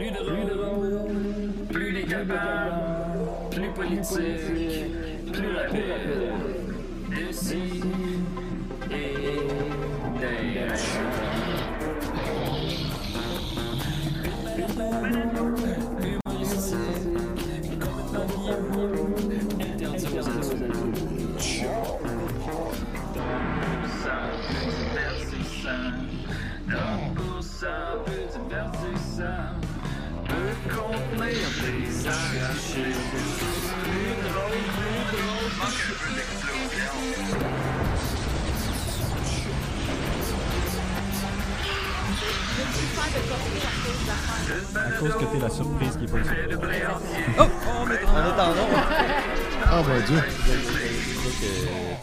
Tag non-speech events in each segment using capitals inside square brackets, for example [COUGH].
Plus drôle, plus décapable, plus politique, plus rapide. D'ici À cause que t'es la surprise qui est pas ici. On est en onde. Ah, mon Dieu.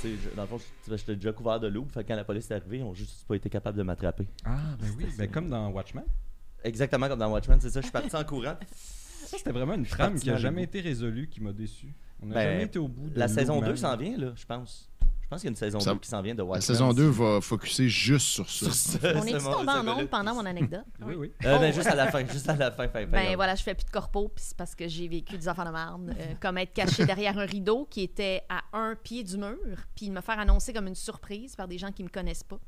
Je- dans le fond, je- j'étais déjà couvert de loup. Fait que quand la police est arrivée, ils ont juste pas été capables de m'attraper. Ah, ben oui, ben comme dans Watchmen. Exactement comme dans Watchmen, c'est ça. Je suis parti en courant. Ça, c'était vraiment une trame qui a dans jamais été résolue, qui m'a déçu. On n'a Ben, jamais été au bout de La saison Loup 2 Man. s'en vient, là, je pense. Je pense qu'il y a une saison Ça- 2 qui s'en vient de Watchmen. La saison 2 va focuser juste sur ça. Sur ça, On ce est-tu mon- tombé en onde pendant mon anecdote? [LAUGHS] Oui, oui. Euh, ben, juste à la fin, juste à la fin. fin, fin, Ben voilà, je fais plus de corpo, puis c'est parce que j'ai vécu des affaires de merde, euh, comme être caché derrière un rideau qui était à un pied du mur, puis me faire annoncer comme une surprise par des gens qui me connaissent pas.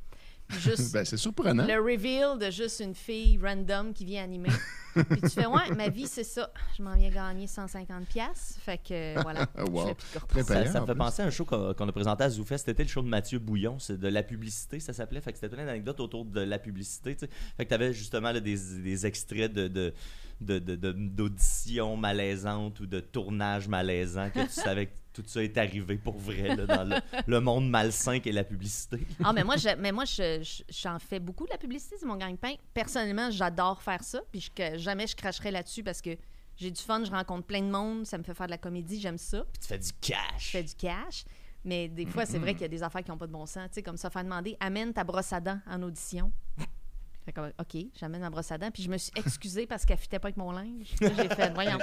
Juste Ben, c'est surprenant. le reveal de juste une fille random qui vient animer. [LAUGHS] puis tu fais ouais, ma vie c'est ça. Je m'en viens gagner 150 pièces, fait que [LAUGHS] voilà, wow. Très Ça, payant, ça me fait plus. penser à un show qu'on qu'on a présenté à Zoufest. C'était le show de Mathieu Bouillon. C'est de la publicité, ça s'appelait. Fait que c'était plein d'anecdotes autour de la publicité. tu sais. Fait que tu avais justement là, des, des extraits de. de de- de- de- d'auditions malaisantes ou de tournages malaisants que tu [LAUGHS] savais que tout ça est arrivé pour vrai là, dans le, [LAUGHS] le monde malsain qu'est la publicité. Ah, mais moi, je, mais moi je- je- j'en fais beaucoup de la publicité, c'est mon gagne-pain. Personnellement, j'adore faire ça, puis je- que jamais je cracherai là-dessus parce que j'ai du fun, je rencontre plein de monde, ça me fait faire de la comédie, j'aime ça. Puis tu fais du cash. je fais du cash. Mais des fois, c'est vrai qu'il y a des affaires qui n'ont pas de bon sens. Tu sais, comme ça, faire demander amène ta brosse à dents en audition. Fait comme, OK, j'amène ma brosse à dents. Puis je me suis excusée parce qu'elle fitait pas avec mon linge. J'ai fait, voyons.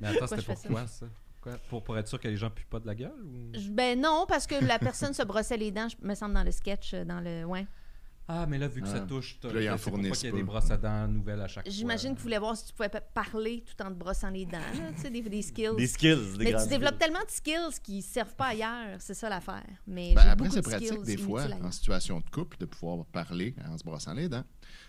Mais attends, Pourquoi c'était je fais ça? Pourquoi? Pour, pour être sûr que les gens puent pas de la gueule? Ou... Je- Ben non, parce que la personne se brossait les dents, je me semble, dans le sketch, euh, dans le. Ouais. Ah, mais là, vu que ça Ah. touche, t'as- Puis là, ils en c'est pour pas fournissent qu'il y pas. des brosses à dents nouvelles à chaque fois. J'imagine que vous voulez voir si tu pouvais pa- parler tout en te brossant les dents. là, tu sais, des, des skills. Des skills. Des mais tu développes skills. tellement de skills qui servent pas ailleurs. C'est ça l'affaire. Mais Ben, j'ai après, beaucoup c'est de pratique skills des fois, inutiles ailleurs. en situation de couple, de pouvoir parler en se brossant les dents.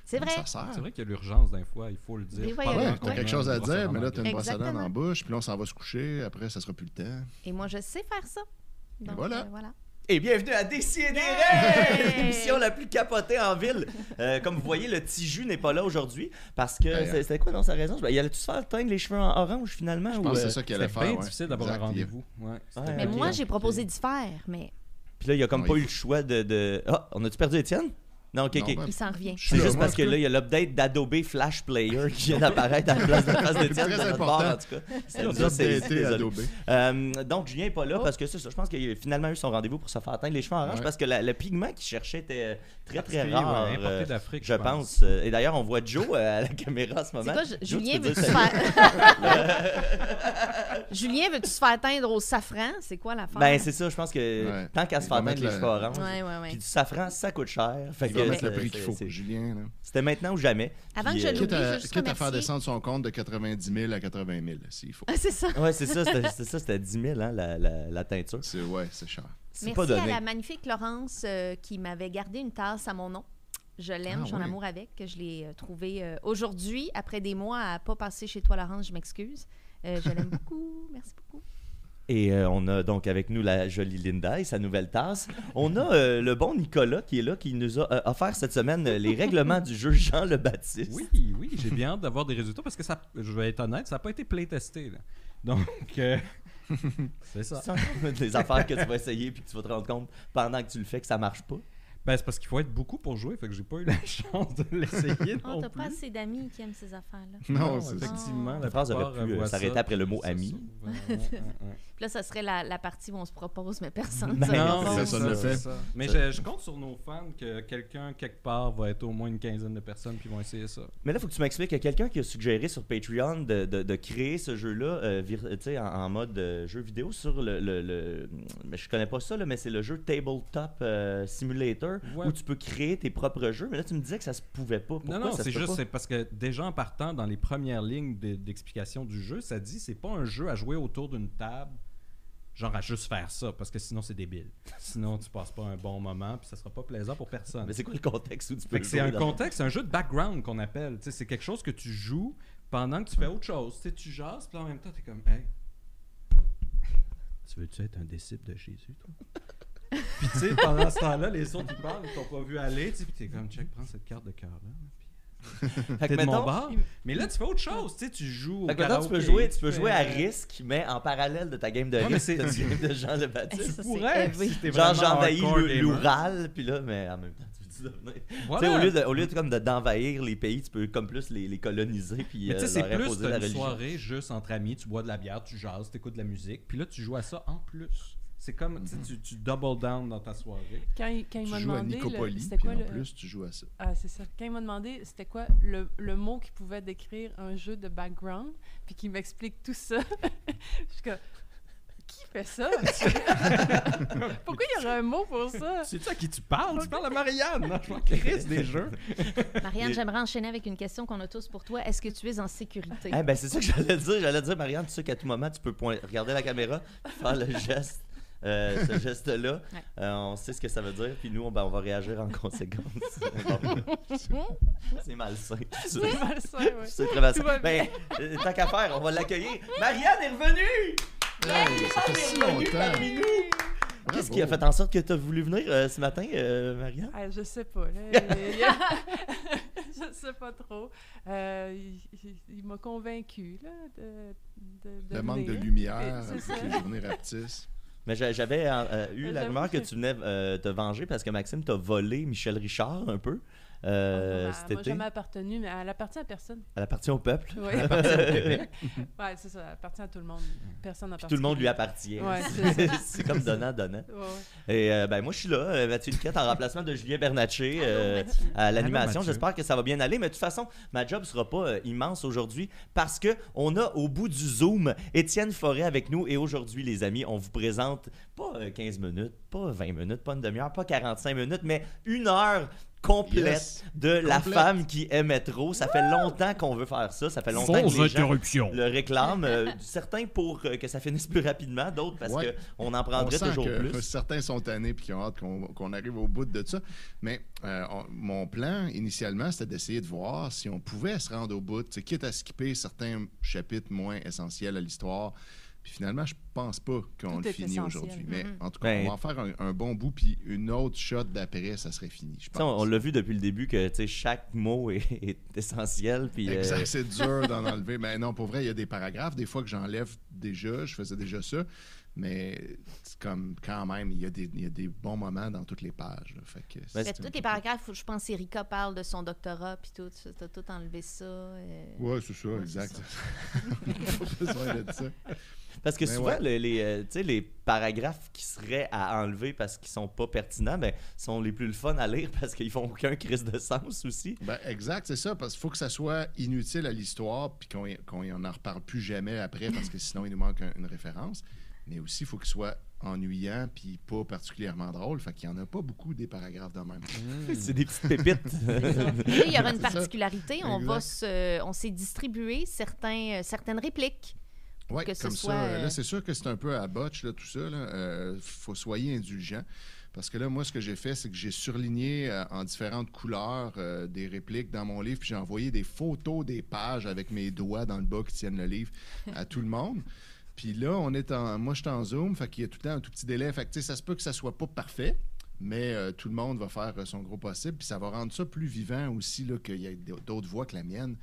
C'est vrai. Ça sert. C'est vrai qu'il y a l'urgence d'un fois, il faut le dire. Des fois, Pas il y a- Ouais, avant t'as quelque chose à dire, mais là, t'as une brosse à dents Exactement. bouche, puis là, on s'en va se coucher, après, ça sera plus le temps. Et moi, je sais faire ça. Donc, voilà. euh, voilà. Et bienvenue à Décideret, Hey! l'émission la plus capotée en ville. Euh, comme vous voyez, le petit jus n'est pas là aujourd'hui parce que Ouais, c'est- c'était quoi dans sa raison? Il allait-tu se faire teindre les cheveux en orange finalement Je ou, pense que euh, c'est ça qu'il allait faire. bien ouais. difficile d'avoir un rendez-vous. Ouais, Ouais. Mais moi, j'ai proposé d'y faire, mais Puis là, il a comme Ouais, pas eu le choix de. de... Ah, on a-tu perdu Étienne? Non, ok, Non, ok. ben, il s'en revient. C'est juste parce que là, il y a l'update d'Adobe Flash Player qui vient d'apparaître à la place de la face d'Étienne. Très dans notre important. bar, en tout cas. [LAUGHS] Ça désolé. Adobe. Euh, donc, Julien n'est pas là Oh. parce que c'est ça. Je pense qu'il a finalement eu son rendez-vous pour se faire teindre les cheveux en orange Ouais. parce que la- le pigment qu'il cherchait était euh, très, très Particulier, rare. ouais, importé euh, d'Afrique, je pense. Euh, Et d'ailleurs, on voit Joe euh, à la caméra en ce C'est moment. quoi, je- Joe, Julien, peux veux-tu dire se salut? faire... [LAUGHS] Julien, veux-tu se faire teindre au safran? C'est quoi l'affaire? Ben, c'est ça. Je pense que Ouais. tant qu'à se Il va faire teindre mettre les le- cheveux orange. Ouais, ouais, ouais. Puis du safran, ça coûte cher. Fait Il que va mettre c'est- le prix c'est- qu'il faut. c'est- Julien, là. C'était maintenant ou jamais. Avant Puis, que je euh, l'oublie, Quitte je à, juste quitte à faire remercier. descendre son compte de 90 000 à 80 000, s'il faut. Ah, c'est ça. Ouais, c'est ça, c'était c'est ça, c'était 10 000, hein, la, la, la teinture. C'est ouais, c'est cher. Pas Merci à la magnifique Laurence euh, qui m'avait gardé une tasse à mon nom. Je l'aime, Ah, je suis en oui. amour avec. que Je l'ai euh, trouvé euh, aujourd'hui, après des mois à pas passer chez toi, Laurence, je m'excuse. Euh, je l'aime [LAUGHS] beaucoup. Merci beaucoup. Et euh, on a donc avec nous la jolie Linda et sa nouvelle tasse. On a euh, le bon Nicolas qui est là, qui nous a euh, offert cette semaine les règlements du jeu Jean le Baptiste. Oui, oui, j'ai bien hâte d'avoir des résultats parce que ça, je vais être honnête, ça n'a pas été playtesté. Donc, euh, c'est ça. C'est [LAUGHS] des affaires que tu vas essayer puis que tu vas te rendre compte pendant que tu le fais que ça marche pas. Ben, c'est parce qu'il faut être beaucoup pour jouer, fait que j'ai pas eu la [LAUGHS] chance de l'essayer Oh, non t'as pas assez d'amis qui aiment ces affaires-là. Non, effectivement. La la phrase aurait pu, euh, euh, s'arrêter après le mot ça ami. s'ouvre. Ouais, ouais, ouais. Puis là, ça serait la, la partie où on se propose, mais personne Ben se non, ça, le fait. ça. Mais je, je compte sur nos fans que quelqu'un, quelque part, va être au moins une quinzaine de personnes qui vont essayer ça. Mais là, il faut que tu m'expliques. Il y a quelqu'un qui a suggéré sur Patreon de, de- de créer ce jeu-là euh, vir- tu sais, en, en mode euh, jeu vidéo sur le, le, le- Mais je connais pas ça, là, mais c'est le jeu Tabletop euh, Simulator. Maker Ouais. où tu peux créer tes propres jeux. Mais là, tu me disais que ça se pouvait pas. Pourquoi non, non, c'est juste parce que déjà en partant dans les premières lignes de- d'explication du jeu, ça dit c'est pas un jeu à jouer autour d'une table, genre à juste faire ça, parce que sinon c'est débile. sinon tu passes pas un bon moment, puis ça sera pas plaisant pour personne. Mais c'est quoi le contexte où tu peux c'est un contexte, c'est un jeu de background qu'on appelle. C'est quelque chose que tu joues pendant que tu fais autre chose. Tu sais, tu jases, puis en même temps, t'es comme, hey, tu veux-tu être un disciple de Jésus, toi? [LAUGHS] puis tu sais, pendant ce temps-là, les autres, ils parlent, ils t'ont pas vu aller, tu sais, puis t'es comme, check, prends cette carte de cœur-là. T'es de mon bar. Mais là, tu fais autre chose, tu sais, tu joues au Fait que maintenant, tu peux jouer, tu peux jouer à risque, mais en parallèle de ta game de risque, t'as une game de Jean [LAUGHS] le Baptiste. c'est pourrais, si t'es Genre, vraiment j'envahis l'Oural, puis là, mais en même temps, tu. Voilà. Tu sais, au lieu de, au lieu de, comme de- d'envahir les pays, tu peux comme plus les, les coloniser puis Mais tu sais, euh, c'est plus la une religion. soirée juste entre amis, tu bois de la bière, tu jases, t'écoutes de la musique, puis là, tu joues à ça en plus. C'est comme, tu sais, tu, tu double down dans ta soirée. Quand il, quand il Tu m'a joues à demandé, le- c'était puis quoi en le... plus, tu joues à ça. Ah, c'est ça. Quand il m'a demandé c'était quoi le, le mot qui pouvait décrire un jeu de background, puis qu'il m'explique tout ça, [LAUGHS] je suis comme, qui fait ça? [LAUGHS] Pourquoi il y aurait un mot pour ça? C'est-tu à qui tu parles? Tu parles à Marianne! Non, je m'en [LAUGHS] crisse des jeux. Marianne, Les- j'aimerais enchaîner avec une question qu'on a tous pour toi. Est-ce que tu es en sécurité? Eh ben, c'est ça que j'allais dire. J'allais dire, Marianne, tu sais qu'à tout moment, tu peux point- regarder la caméra, faire le geste. Euh, ce [LAUGHS] geste-là, Ouais. Euh, on sait ce que ça veut dire, puis nous, on, ben, on va réagir en conséquence. [LAUGHS] c'est malsain. C'est malsain, ouais. C'est très malsain. Ben, euh, tant qu'à faire, on va l'accueillir. Marianne est revenue! Ça fait si longtemps. parmi nous! Qu'est-ce qui a fait en sorte que tu as voulu venir euh, ce matin, euh, Marianne? Ah, je sais pas. Là. [LAUGHS] Il y a- je sais pas trop. Euh, il il- il m'a convaincu là, de, de, de Le manque de lumière les journées rapetissent. Mais j'a- j'avais euh, eu la J'avoue rumeur que que- tu venais euh, te venger parce que Maxime t'a volé Michel Richard un peu euh, Ah, cet elle jamais appartenu, mais elle appartient à personne. Elle appartient au peuple. Oui. [LAUGHS] [LAUGHS] ouais, c'est ça. Elle appartient à tout le monde. Personne Puis tout le monde lui appartient. Ouais, [LAUGHS] c'est comme donnant, donnant. Ouais, ouais. Et euh, ben moi je suis là, euh, Mathieu Duquette, en remplacement de Julien Bernatchez euh, à l'animation. J'espère que ça va bien aller. Mais de toute façon, ma job sera pas euh, immense aujourd'hui parce que on a au bout du Zoom Étienne Forêt avec nous. Et aujourd'hui, les amis, on vous présente pas euh, 15 minutes, pas 20 minutes, pas une demi-heure, pas 45 minutes, mais une heure complète Yes. de la femme qui aimait trop. Ça fait longtemps qu'on veut faire ça. Ça fait longtemps que les gens interruptions. le réclament. euh, certains pour euh, que ça finisse plus rapidement, d'autres parce Ouais. qu'on en On prendrait sent toujours que plus. certains sont tannés et qui ont hâte qu'on arrive au bout de ça. Mais euh, on- mon plan, initialement, c'était d'essayer de voir si on pouvait se rendre au bout, quitte à skipper certains chapitres moins essentiels à l'histoire. Puis finalement, je pense pas qu'on le finit aujourd'hui. Mais Mhm. en tout cas, Ben- on va en faire un, un bon bout, puis une autre shot d'après, ça serait fini, je on, pense. on l'a vu depuis le début que chaque mot est, [LAUGHS] est essentiel. Puis, euh, Exact, [LAUGHS] c'est dur d'en enlever. Mais non, pour vrai, il y a des paragraphes, des fois que j'enlève déjà, je faisais déjà ça. Mais comme quand même, il y, a des, il y a des bons moments dans toutes les pages. là. Fait que Ben, tous les paragraphes, où je pense qu'Erika parle de son doctorat, puis tout. Tu as tout enlevé ça. euh. Ouais, c'est ça, Ouais, exact. [LAUGHS] Pas besoin de ça. Parce que souvent, ouais. le- les, euh, tu sais, les paragraphes qui seraient à enlever parce qu'ils sont pas pertinents, ben, sont les plus le fun à lire parce qu'ils font aucun crise de sens aussi. Ben, exact, c'est ça, parce qu'il faut que ça soit inutile à l'histoire, puis qu'on y- qu'on y en reparle plus jamais après, parce que sinon, il nous manque un- une référence. Mais aussi, il faut qu'il soit ennuyant, puis pas particulièrement drôle. Fait qu'il n'y en a pas beaucoup des paragraphes de même. [LAUGHS] C'est des petites pépites. [LAUGHS] Il y aura une particularité. On, va se, on s'est distribué certains, euh, certaines répliques. Oui, ce comme soit, ça. euh, Là, c'est sûr que c'est un peu à botch, là, tout ça. Il faut soyez indulgent. Parce que là, moi, ce que j'ai fait, c'est que j'ai surligné euh, en différentes couleurs euh, des répliques dans mon livre, puis j'ai envoyé des photos des pages avec mes doigts dans le bas qui tiennent le livre à tout le monde. Puis là, on est en, moi, je suis en Zoom, fait qu'il y a tout le temps un tout petit délai. Fait que, ça se peut que ça soit pas parfait, mais euh, tout le monde va faire euh, son gros possible. Puis ça va rendre ça plus vivant aussi, qu'il y ait d'autres voix que la mienne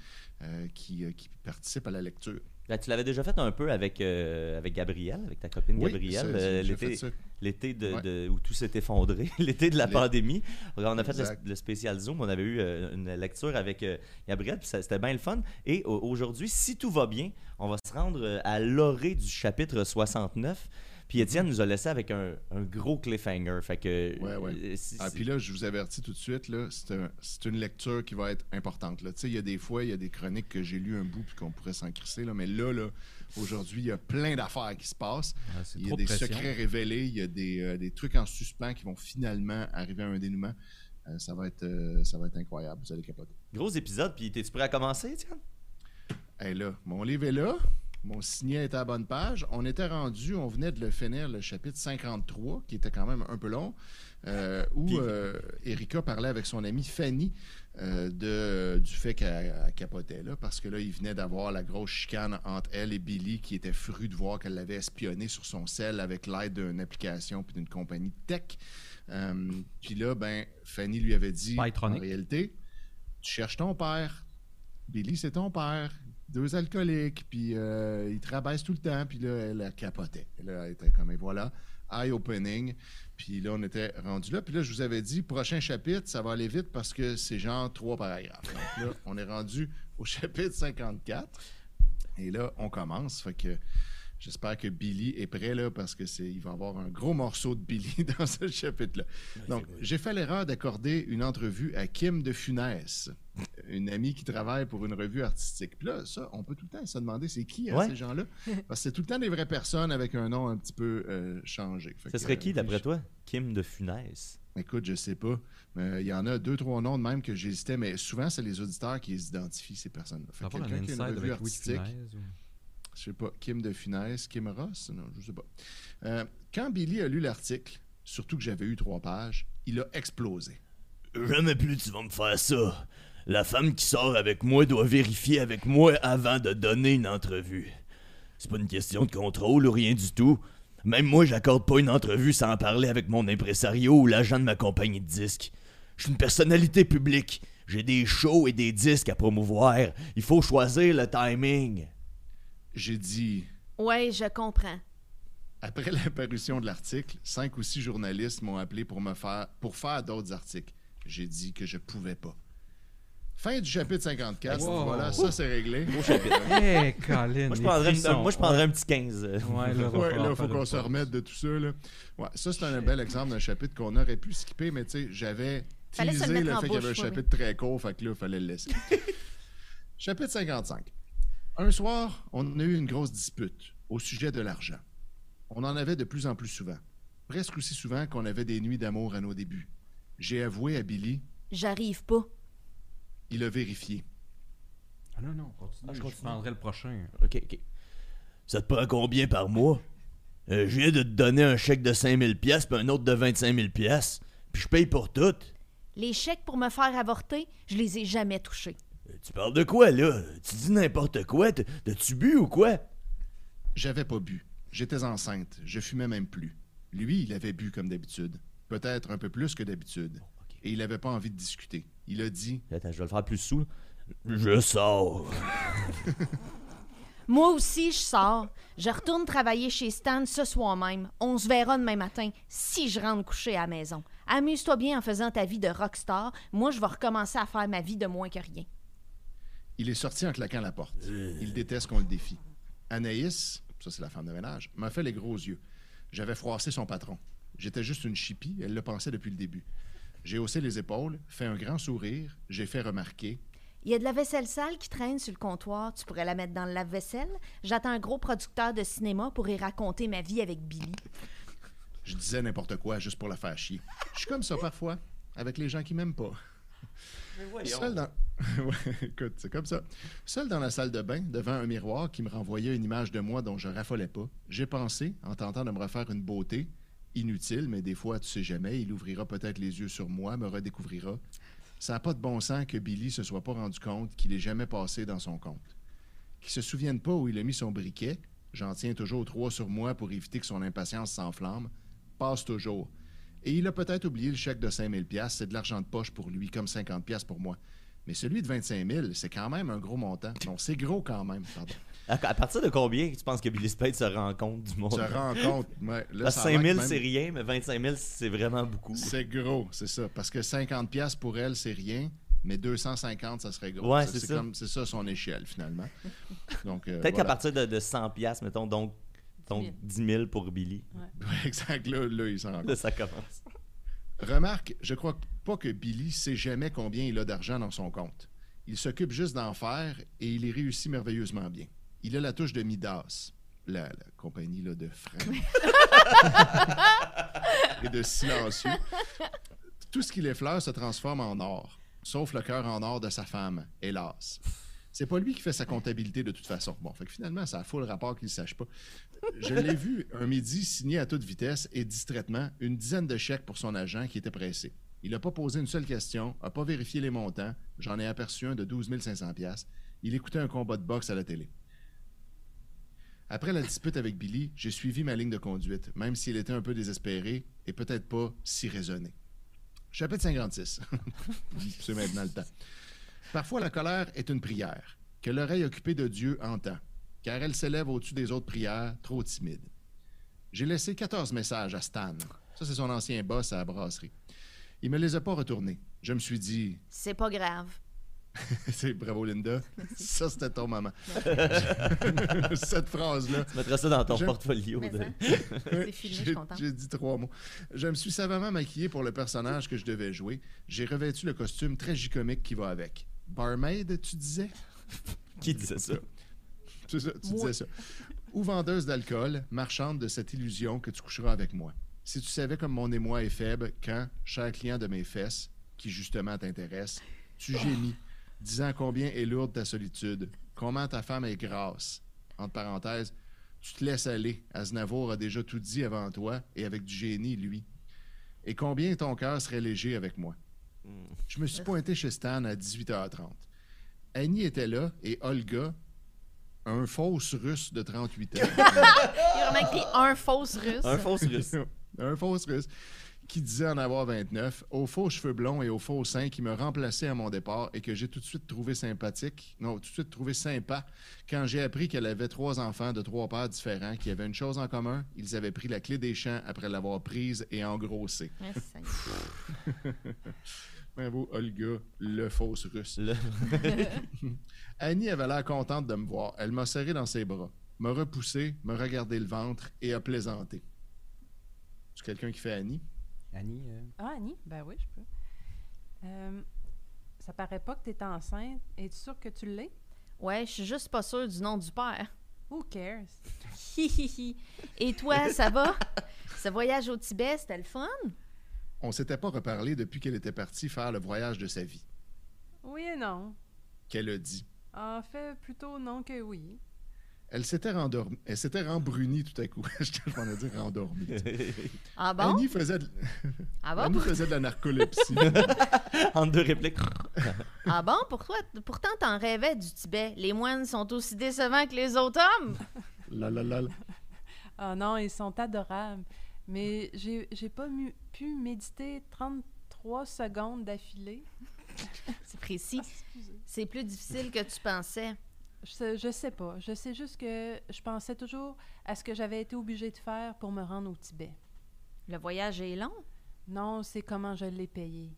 euh, qui, euh, qui participent à la lecture. Ben, tu l'avais déjà fait un peu avec, euh, avec Gabrielle, avec ta copine Oui, Gabrielle, euh, l'été- l'été de, Ouais. de- où tout s'est effondré, [LAUGHS] l'été de la pandémie. On a fait le, le spécial Zoom, on avait eu euh, une lecture avec euh, Gabrielle, puis c'était bien le fun. Et au- aujourd'hui, si tout va bien, on va se rendre à l'orée du chapitre 69. Puis Étienne nous a laissé avec un, un gros cliffhanger. Fait que. Ouais, ouais. euh, Ah, puis là, je vous avertis tout de suite, là, c'est un- c'est une lecture qui va être importante. là. Tu sais, il y a des fois, il y a des chroniques que j'ai lu un bout puis qu'on pourrait s'en crisser, là, mais là, là aujourd'hui, il y a plein d'affaires qui se passent. Ah, Il y a des de secrets révélés, il y a des, euh, des trucs en suspens qui vont finalement arriver à un dénouement. Euh, ça, va être, euh, ça va être incroyable, vous allez capoter. Gros épisode, puis t'es-tu prêt à commencer, Étienne? Hey, là, mon livre est là. Mon signet est à la bonne page. On était rendu, on venait de le finir, le chapitre 53, qui était quand même un peu long, euh, où euh, Erika parlait avec son amie Fanny euh, de, du fait qu'elle elle capotait, là, parce que là, il venait d'avoir la grosse chicane entre elle et Billy, qui était fru de voir qu'elle l'avait espionné sur son sel avec l'aide d'une application puis d'une compagnie tech. Puis là, ben, Fanny lui avait dit, en réalité, tu cherches ton père. Billy, c'est ton père. Deux alcooliques, puis euh, il te rabaisse tout le temps, puis là, elle, elle capotait. Là, elle était comme, et voilà, eye-opening. Puis là, on était rendu là. Puis là, je vous avais dit, prochain chapitre, ça va aller vite parce que c'est genre trois paragraphes. Donc là, [LAUGHS] on est rendu au chapitre 54. Et là, on commence. Fait que j'espère que Billy est prêt là parce que c'est, il va y avoir un gros morceau de Billy [LAUGHS] dans ce chapitre-là. Donc, j'ai fait l'erreur d'accorder une entrevue à Kim de Funès, une amie qui travaille pour une revue artistique. Puis là, ça, on peut tout le temps se demander c'est qui hein, Ouais. ces gens-là? Parce que c'est tout le temps des vraies personnes avec un nom un petit peu euh, changé. Fait Ce que, serait euh, qui, d'après je- toi? Kim de Funès. Écoute, je sais pas. Mais il y en a deux, trois noms de même que j'hésitais, mais souvent, c'est les auditeurs qui les identifient, ces personnes-là. Fait quelqu'un un qui a une revue artistique, Funès, ou- je sais pas, Kim de Funès, Kim Ross, non, je sais pas. Euh, quand Billy a lu l'article, surtout que j'avais eu trois pages, il a explosé. Jamais plus tu vas me faire ça. La femme qui sort avec moi doit vérifier avec moi avant de donner une entrevue. C'est pas une question de contrôle ou rien du tout. Même moi, j'accorde pas une entrevue sans en parler avec mon impresario ou l'agent de ma compagnie de disques. Je suis une personnalité publique. J'ai des shows et des disques à promouvoir. Il faut choisir le timing. J'ai dit, Ouais, je comprends. après [LAUGHS] l'apparition de l'article, cinq ou six journalistes m'ont appelé pour me faire pour faire d'autres articles. J'ai dit que je pouvais pas. Fin du chapitre 54. Wow. Voilà, ça c'est réglé. Hey, [LAUGHS] Colin, Moi, je les prendrais, une- frissons. moi, je prendrais un petit 15. euh. Ouais, là, Ouais, il faut qu'on se remette de tout ça. Là. Ouais, ça, c'est un bel exemple d'un chapitre qu'on aurait pu skipper, mais tu sais, j'avais le teasé le fait qu'il y avait un chapitre très court, fait que là, il fallait le laisser. [LAUGHS] chapitre 55. Un soir, on a eu une grosse dispute au sujet de l'argent. On en avait de plus en plus souvent. Presque aussi souvent qu'on avait des nuits d'amour à nos débuts. J'ai avoué à Billy, J'arrive pas. Il a vérifié. Ah non, non, continue. Ah, je je continue. prendrai le prochain. Ok, ok. Ça te prend combien par mois? Euh, je viens de te donner un chèque de 5000 pièces puis un autre de 25 000 pièces. Puis je paye pour tout. Les chèques pour me faire avorter, je les ai jamais touchés. Euh, Tu parles de quoi, là? Tu dis n'importe quoi? T- T'as-tu bu ou quoi? J'avais pas bu. J'étais enceinte. Je fumais même plus. Lui, il avait bu comme d'habitude. Peut-être un peu plus que d'habitude. Et il avait pas envie de discuter. Il a dit Attends, je vais le faire plus sous. Je sors. [LAUGHS] Moi aussi, je sors. Je retourne travailler chez Stan ce soir même. On se verra demain matin si je rentre coucher à la maison. Amuse-toi bien en faisant ta vie de rockstar. Moi, je vais recommencer à faire ma vie de moins que rien. Il est sorti en claquant la porte. Il déteste qu'on le défie. Anaïs, ça c'est la femme de ménage, m'a fait les gros yeux. J'avais froissé son patron. J'étais juste une chipie, elle le pensait depuis le début. J'ai haussé les épaules, fait un grand sourire, j'ai fait remarquer. Il y a de la vaisselle sale qui traîne sur le comptoir. Tu pourrais la mettre dans le lave-vaisselle. J'attends un gros producteur de cinéma pour y raconter ma vie avec Billy. Je disais n'importe quoi juste pour la faire chier. Je suis comme ça parfois, avec les gens qui m'aiment pas. Seul dans... [LAUGHS] Ouais, écoute, c'est comme ça. Seul dans la salle de bain, devant un miroir qui me renvoyait une image de moi dont je raffolais pas, j'ai pensé, en tentant de me refaire une beauté, inutile, mais des fois, tu sais jamais, il ouvrira peut-être les yeux sur moi, me redécouvrira. Ça n'a pas de bon sens que Billy se soit pas rendu compte qu'il est jamais passé dans son compte. Qu'il se souvienne pas où il a mis son briquet, j'en tiens toujours trois sur moi pour éviter que son impatience s'enflamme, passe toujours. Et il a peut-être oublié le chèque de 5000 pièces, c'est de l'argent de poche pour lui, comme 50 pièces pour moi. Mais celui de 25 000, c'est quand même un gros montant. Non, c'est gros quand même, pardon. À, à partir de combien tu penses que Billy Spade se rend compte du monde? Tu te rends compte, ouais, là, Parce ça que a l'air 5 000, que même- c'est rien, mais 25 000, c'est vraiment beaucoup. C'est gros, c'est ça. Parce que 50 pièces pour elle, c'est rien, mais 250, ça serait gros. Ouais, c'est ça. C'est ça son échelle, finalement. Donc, euh, Peut-être qu'à partir de, de 100 piastres, mettons, donc Donc 10 10 000 pour Billy. Ouais, exact. Là, là, il s'en rend compte. Là, ça commence. Remarque, je crois pas que Billy sait jamais combien il a d'argent dans son compte. Il s'occupe juste d'en faire et il y réussit merveilleusement bien. Il a la touche de Midas, la, la compagnie là, de freins [LAUGHS] et de silencieux. Tout ce qu'il effleure se transforme en or, sauf le cœur en or de sa femme, hélas. C'est pas lui qui fait sa comptabilité de toute façon. Bon, fait que finalement, ça a full rapport qu'il ne sache pas. Je l'ai vu un midi signer à toute vitesse et distraitement une dizaine de chèques pour son agent qui était pressé. Il n'a pas posé une seule question, n'a pas vérifié les montants. J'en ai aperçu un de 12 500 pièces. Il écoutait un combat de boxe à la télé. Après la dispute avec Billy, j'ai suivi ma ligne de conduite, même s'il était un peu désespéré et peut-être pas si raisonné. Chapitre 56. [LAUGHS] C'est maintenant le temps. Parfois, la colère est une prière, que l'oreille occupée de Dieu entend, car elle s'élève au-dessus des autres prières, trop timides. J'ai laissé 14 messages à Stan. Ça, c'est son ancien boss à la brasserie. Il me les a pas retournés. Je me suis dit, C'est pas grave. [LAUGHS] c'est bravo Linda, ça c'était ton moment. [LAUGHS] Cette phrase-là, Tu mettras ça dans ton portfolio. De- [LAUGHS] C'est filmé, je suis J'ai- contente. J'ai dit trois mots. Je me suis savamment maquillé pour le personnage que je devais jouer. J'ai revêtu le costume tragicomique qui va avec. Barmaid, tu disais? Qui disait ça? C'est ça, tu Moi. disais ça. Ou vendeuse d'alcool, marchande de cette illusion que tu coucheras avec moi. Si tu savais comme mon émoi est faible quand, cher client de mes fesses, qui justement t'intéresse, tu gémis, disant combien est lourde ta solitude, comment ta femme est grasse. Entre parenthèses, tu te laisses aller. Aznavour a déjà tout dit avant toi et avec du génie, lui. Et combien ton cœur serait léger avec moi? Je me suis pointé chez Stan à 18h30. Annie était là et Olga, un fausse russe de 38 ans. [LAUGHS] Il a vraiment écrit un fausse russe. Un faux russe. [LAUGHS] un fausse russe qui disait en avoir 29, aux faux cheveux blonds et aux faux seins qui me remplaçaient à mon départ et que j'ai tout de suite trouvé sympathique, non, tout de suite trouvé sympa quand j'ai appris qu'elle avait trois enfants de trois pères différents qui avaient une chose en commun, ils avaient pris la clé des champs après l'avoir prise et engrossée. Ah, [LAUGHS] y est. Bravo, Olga, le fausse russe. [LAUGHS] Annie avait l'air contente de me voir. Elle m'a serré dans ses bras, m'a repoussé, m'a regardé le ventre et a plaisanté. C'est quelqu'un qui fait Annie? Annie, euh, Ah, Annie? Ben oui, je peux. Euh, ça paraît pas que tu es enceinte. Es-tu sûre que tu l'es? Ouais, je suis juste pas sûre du nom du père. Who cares? [LAUGHS] Et toi, ça va? Ce voyage au Tibet, c'était le fun? On s'était pas reparlé depuis qu'elle était partie faire le voyage de sa vie. Oui et non. Qu'elle a dit. En fait, plutôt non que oui. Elle s'était rendormie. Elle s'était rembrunie tout à coup. [LAUGHS] je m'en ai dit rendormie. [LAUGHS] Ah bon? Annie faisait de, Ah bon? Annie faisait de la narcolepsie. [LAUGHS] entre deux répliques. Ah bon? Pourquoi? Pourtant, t'en rêvais du Tibet. Les moines sont aussi décevants que les autres hommes. la la la. la. Ah non, ils sont adorables. Mais j'ai j'ai pas mu- pu méditer 33 secondes d'affilée. C'est précis. C'est plus difficile que tu pensais. Je, sais- je sais pas. Je sais juste que je pensais toujours à ce que j'avais été obligée de faire pour me rendre au Tibet. Le voyage est long? Non, c'est comment je l'ai payé.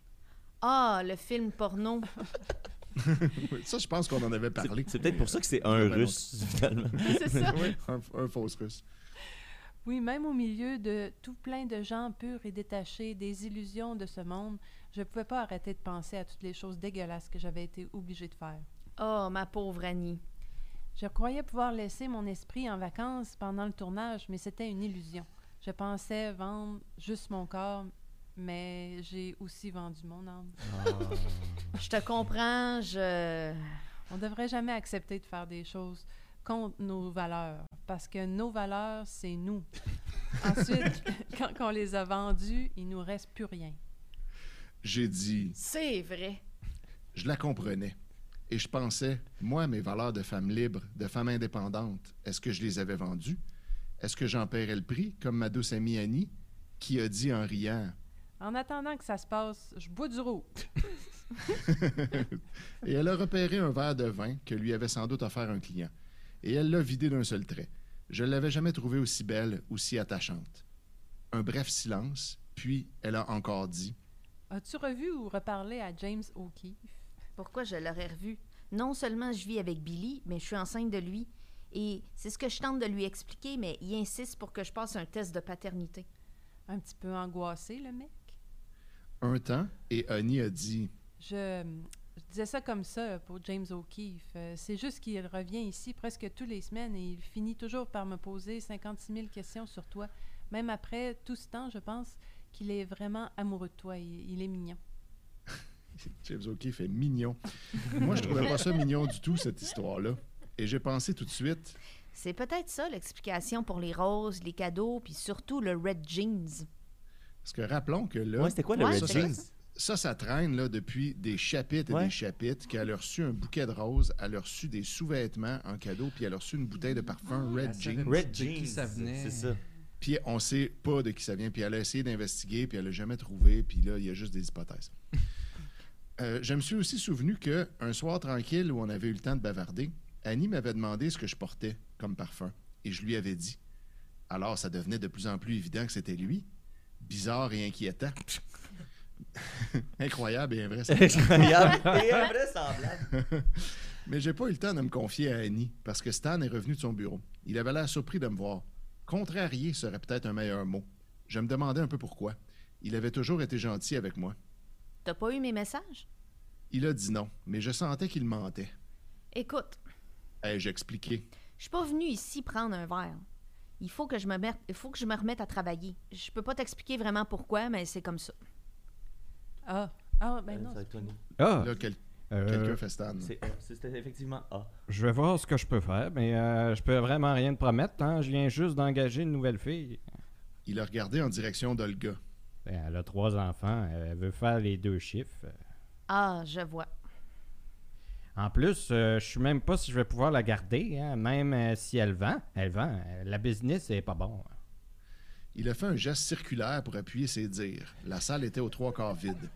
Ah, le film porno. [LAUGHS] Ça, je pense qu'on en avait parlé. C'est peut-être pour ça que c'est un russe, finalement. [LAUGHS] C'est ça. Oui, un, un fausse russe. Oui, même au milieu de tout plein de gens purs et détachés, des illusions de ce monde, je ne pouvais pas arrêter de penser à toutes les choses dégueulasses que j'avais été obligée de faire. Oh, ma pauvre Annie. Je croyais pouvoir laisser mon esprit en vacances pendant le tournage, mais c'était une illusion. Je pensais vendre juste mon corps, mais j'ai aussi vendu mon âme. Je te comprends, je... On ne devrait jamais accepter de faire des choses contre nos valeurs, parce que nos valeurs, c'est nous. [LAUGHS] Ensuite, quand on les a vendues, il nous reste plus rien. J'ai dit, C'est vrai. je la comprenais. Et je pensais, moi, mes valeurs de femme libre, de femme indépendante, est-ce que je les avais vendues? Est-ce que j'en paierais le prix, comme ma douce amie Annie, qui a dit en riant, En attendant que ça se passe, je bois du rouge. [LAUGHS] et elle a repéré un verre de vin que lui avait sans doute offert un client. Et elle l'a vidé d'un seul trait. Je ne l'avais jamais trouvée aussi belle, aussi attachante. Un bref silence, puis elle a encore dit As-tu revu ou reparlé à James O'Keefe? Pourquoi je l'aurais revu? Non seulement je vis avec Billy, mais je suis enceinte de lui. Et c'est ce que je tente de lui expliquer, mais il insiste pour que je passe un test de paternité. Un petit peu angoissé, le mec? Un temps, et Annie a dit Je, je disais ça comme ça pour James O'Keefe. Euh, c'est juste qu'il revient ici presque toutes les semaines et il finit toujours par me poser 56 000 questions sur toi. Même après tout ce temps, je pense qu'il est vraiment amoureux de toi. Il, il est mignon. James O'Keefe est mignon. Moi, je trouvais pas ça mignon du tout, cette histoire-là. Et j'ai pensé tout de suite C'est peut-être ça l'explication pour les roses, les cadeaux, puis surtout le red jeans. Parce que rappelons que là, Ouais, c'était quoi le Ouais, Red Jeans? ça. ça, ça traîne là, depuis des chapitres et Ouais. des chapitres, qu'elle a reçu un bouquet de roses, elle a reçu des sous-vêtements en cadeau, puis elle a reçu une bouteille de parfum Red Elle savait Jeans. Red de qui Jeans. ça venait. C'est ça. Puis on sait pas de qui ça vient, puis elle a essayé d'investiguer, puis elle l'a jamais trouvé, puis là, il y a juste des hypothèses. Euh, je me suis aussi souvenu que un soir tranquille où on avait eu le temps de bavarder, Annie m'avait demandé ce que je portais comme parfum, et je lui avais dit. Alors, ça devenait de plus en plus évident que c'était lui. Bizarre et inquiétant. [LAUGHS] Incroyable et invraisemblable. Incroyable [LAUGHS] et invraisemblable. Mais j'ai pas eu le temps de me confier à Annie parce que Stan est revenu de son bureau. Il avait l'air surpris de me voir. Contrarié serait peut-être un meilleur mot. Je me demandais un peu pourquoi. Il avait toujours été gentil avec moi. T'as pas eu mes messages? Il a dit non, mais je sentais qu'il mentait. Écoute, Ai-je expliqué? je suis pas venue ici prendre un verre. Il faut que je me mette, il faut que je me remette à travailler. Je peux pas t'expliquer vraiment pourquoi, mais c'est comme ça. Ah, ah ben non. Être Tony. Ah, Là, quel- euh, quelqu'un fait Stan. C'est A. C'était effectivement A. je vais voir ce que je peux faire, mais euh, je peux vraiment rien te promettre. Hein? Je viens juste d'engager une nouvelle fille. Il a regardé en direction d'Olga. Ben, elle a trois enfants. Elle veut faire les deux chiffres. Ah, je vois. En plus, euh, je sais même pas si je vais pouvoir la garder, hein, même euh, si elle vend. Elle vend. Euh, la business est pas bon. Il a fait un geste circulaire pour appuyer ses dires. La salle était aux trois quarts vide.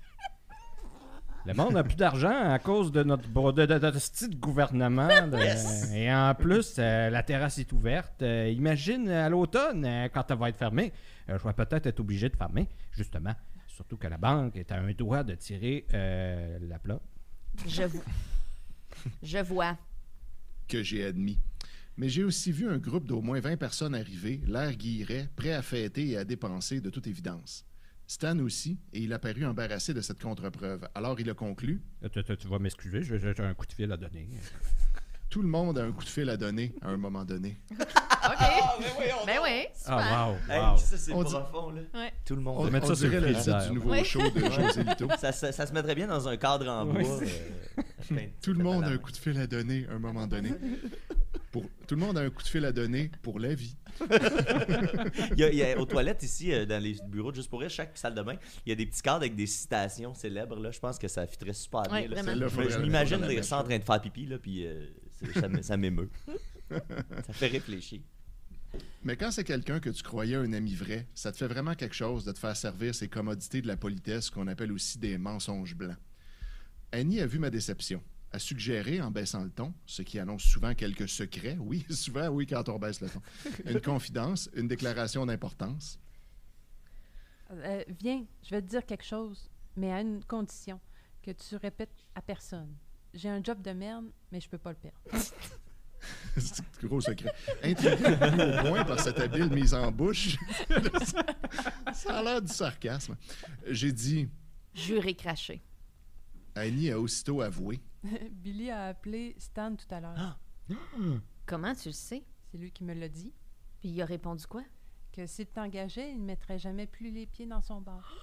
Le monde n'a plus d'argent à cause de notre de, de, gouvernement. de- Et en plus, euh, la terrasse est ouverte. Euh, imagine à l'automne, euh, quand elle va être fermée, euh, je vais peut-être être obligé de fermer, justement. Surtout que la banque est à un doigt de tirer euh, la plate. Je vois. je vois. que j'ai admis. Mais j'ai aussi vu un groupe d'au moins 20 personnes arriver, l'air guilleret, prêt à fêter et à dépenser de toute évidence. Stan aussi, et il a paru embarrassé de cette contre-preuve. Alors il a conclu Euh, Tu, tu- vas m'excuser, j'ai un coup de fil à donner. [LAUGHS] Tout le monde a un coup de fil à donner à un moment donné. [LAUGHS] OK. ben oui, super. Ah, wow, Hey, ça, c'est On dit- profond, là. Ouais. Tout le On, monde. mettre ça on sur dirait le le frigidaire. titre du nouveau Oui. show de José Lito. Ça, ça- ça se mettrait bien dans un cadre en bois. Oui, euh, [LAUGHS] plein de- Tout le monde a un coup de fil à donner à un moment donné. Pour, tout le monde a un coup de fil à donner pour la vie. [LAUGHS] Il y a, il y a- aux toilettes ici, euh, dans les bureaux de Juste pour rire, chaque salle de bain, il y a des petits cadres avec des citations célèbres. Là. Je pense que ça fitterait super bien. Ouais, là. vraiment. Celle-là, Je- faudrait- je m'imagine la dire ça en mettre. train de faire pipi, là, puis euh, ça, m'émeut. ça fait réfléchir. Mais quand c'est quelqu'un que tu croyais un ami vrai, ça te fait vraiment quelque chose de te faire servir ces commodités de la politesse qu'on appelle aussi des mensonges blancs. Annie a vu ma déception, a suggéré, en baissant le ton, ce qui annonce souvent quelques secrets, oui, [LAUGHS] souvent, oui, quand on baisse le ton, une confidence, une déclaration d'importance. Euh, viens, je vais te dire quelque chose, mais à une condition que tu répètes à personne. J'ai un job de merde, mais je peux pas le perdre. [LAUGHS] c'est un gros secret. Intrigué au point par cette habile mise en bouche, [LAUGHS] ça a l'air du sarcasme. J'ai dit, Juré craché. Annie a aussitôt avoué, [LAUGHS] Billy a appelé Stan tout à l'heure. [GASPS] Comment tu le sais? C'est lui qui me l'a dit. Puis il a répondu quoi? Que s'il t'engageait, il ne mettrait jamais plus les pieds dans son bar.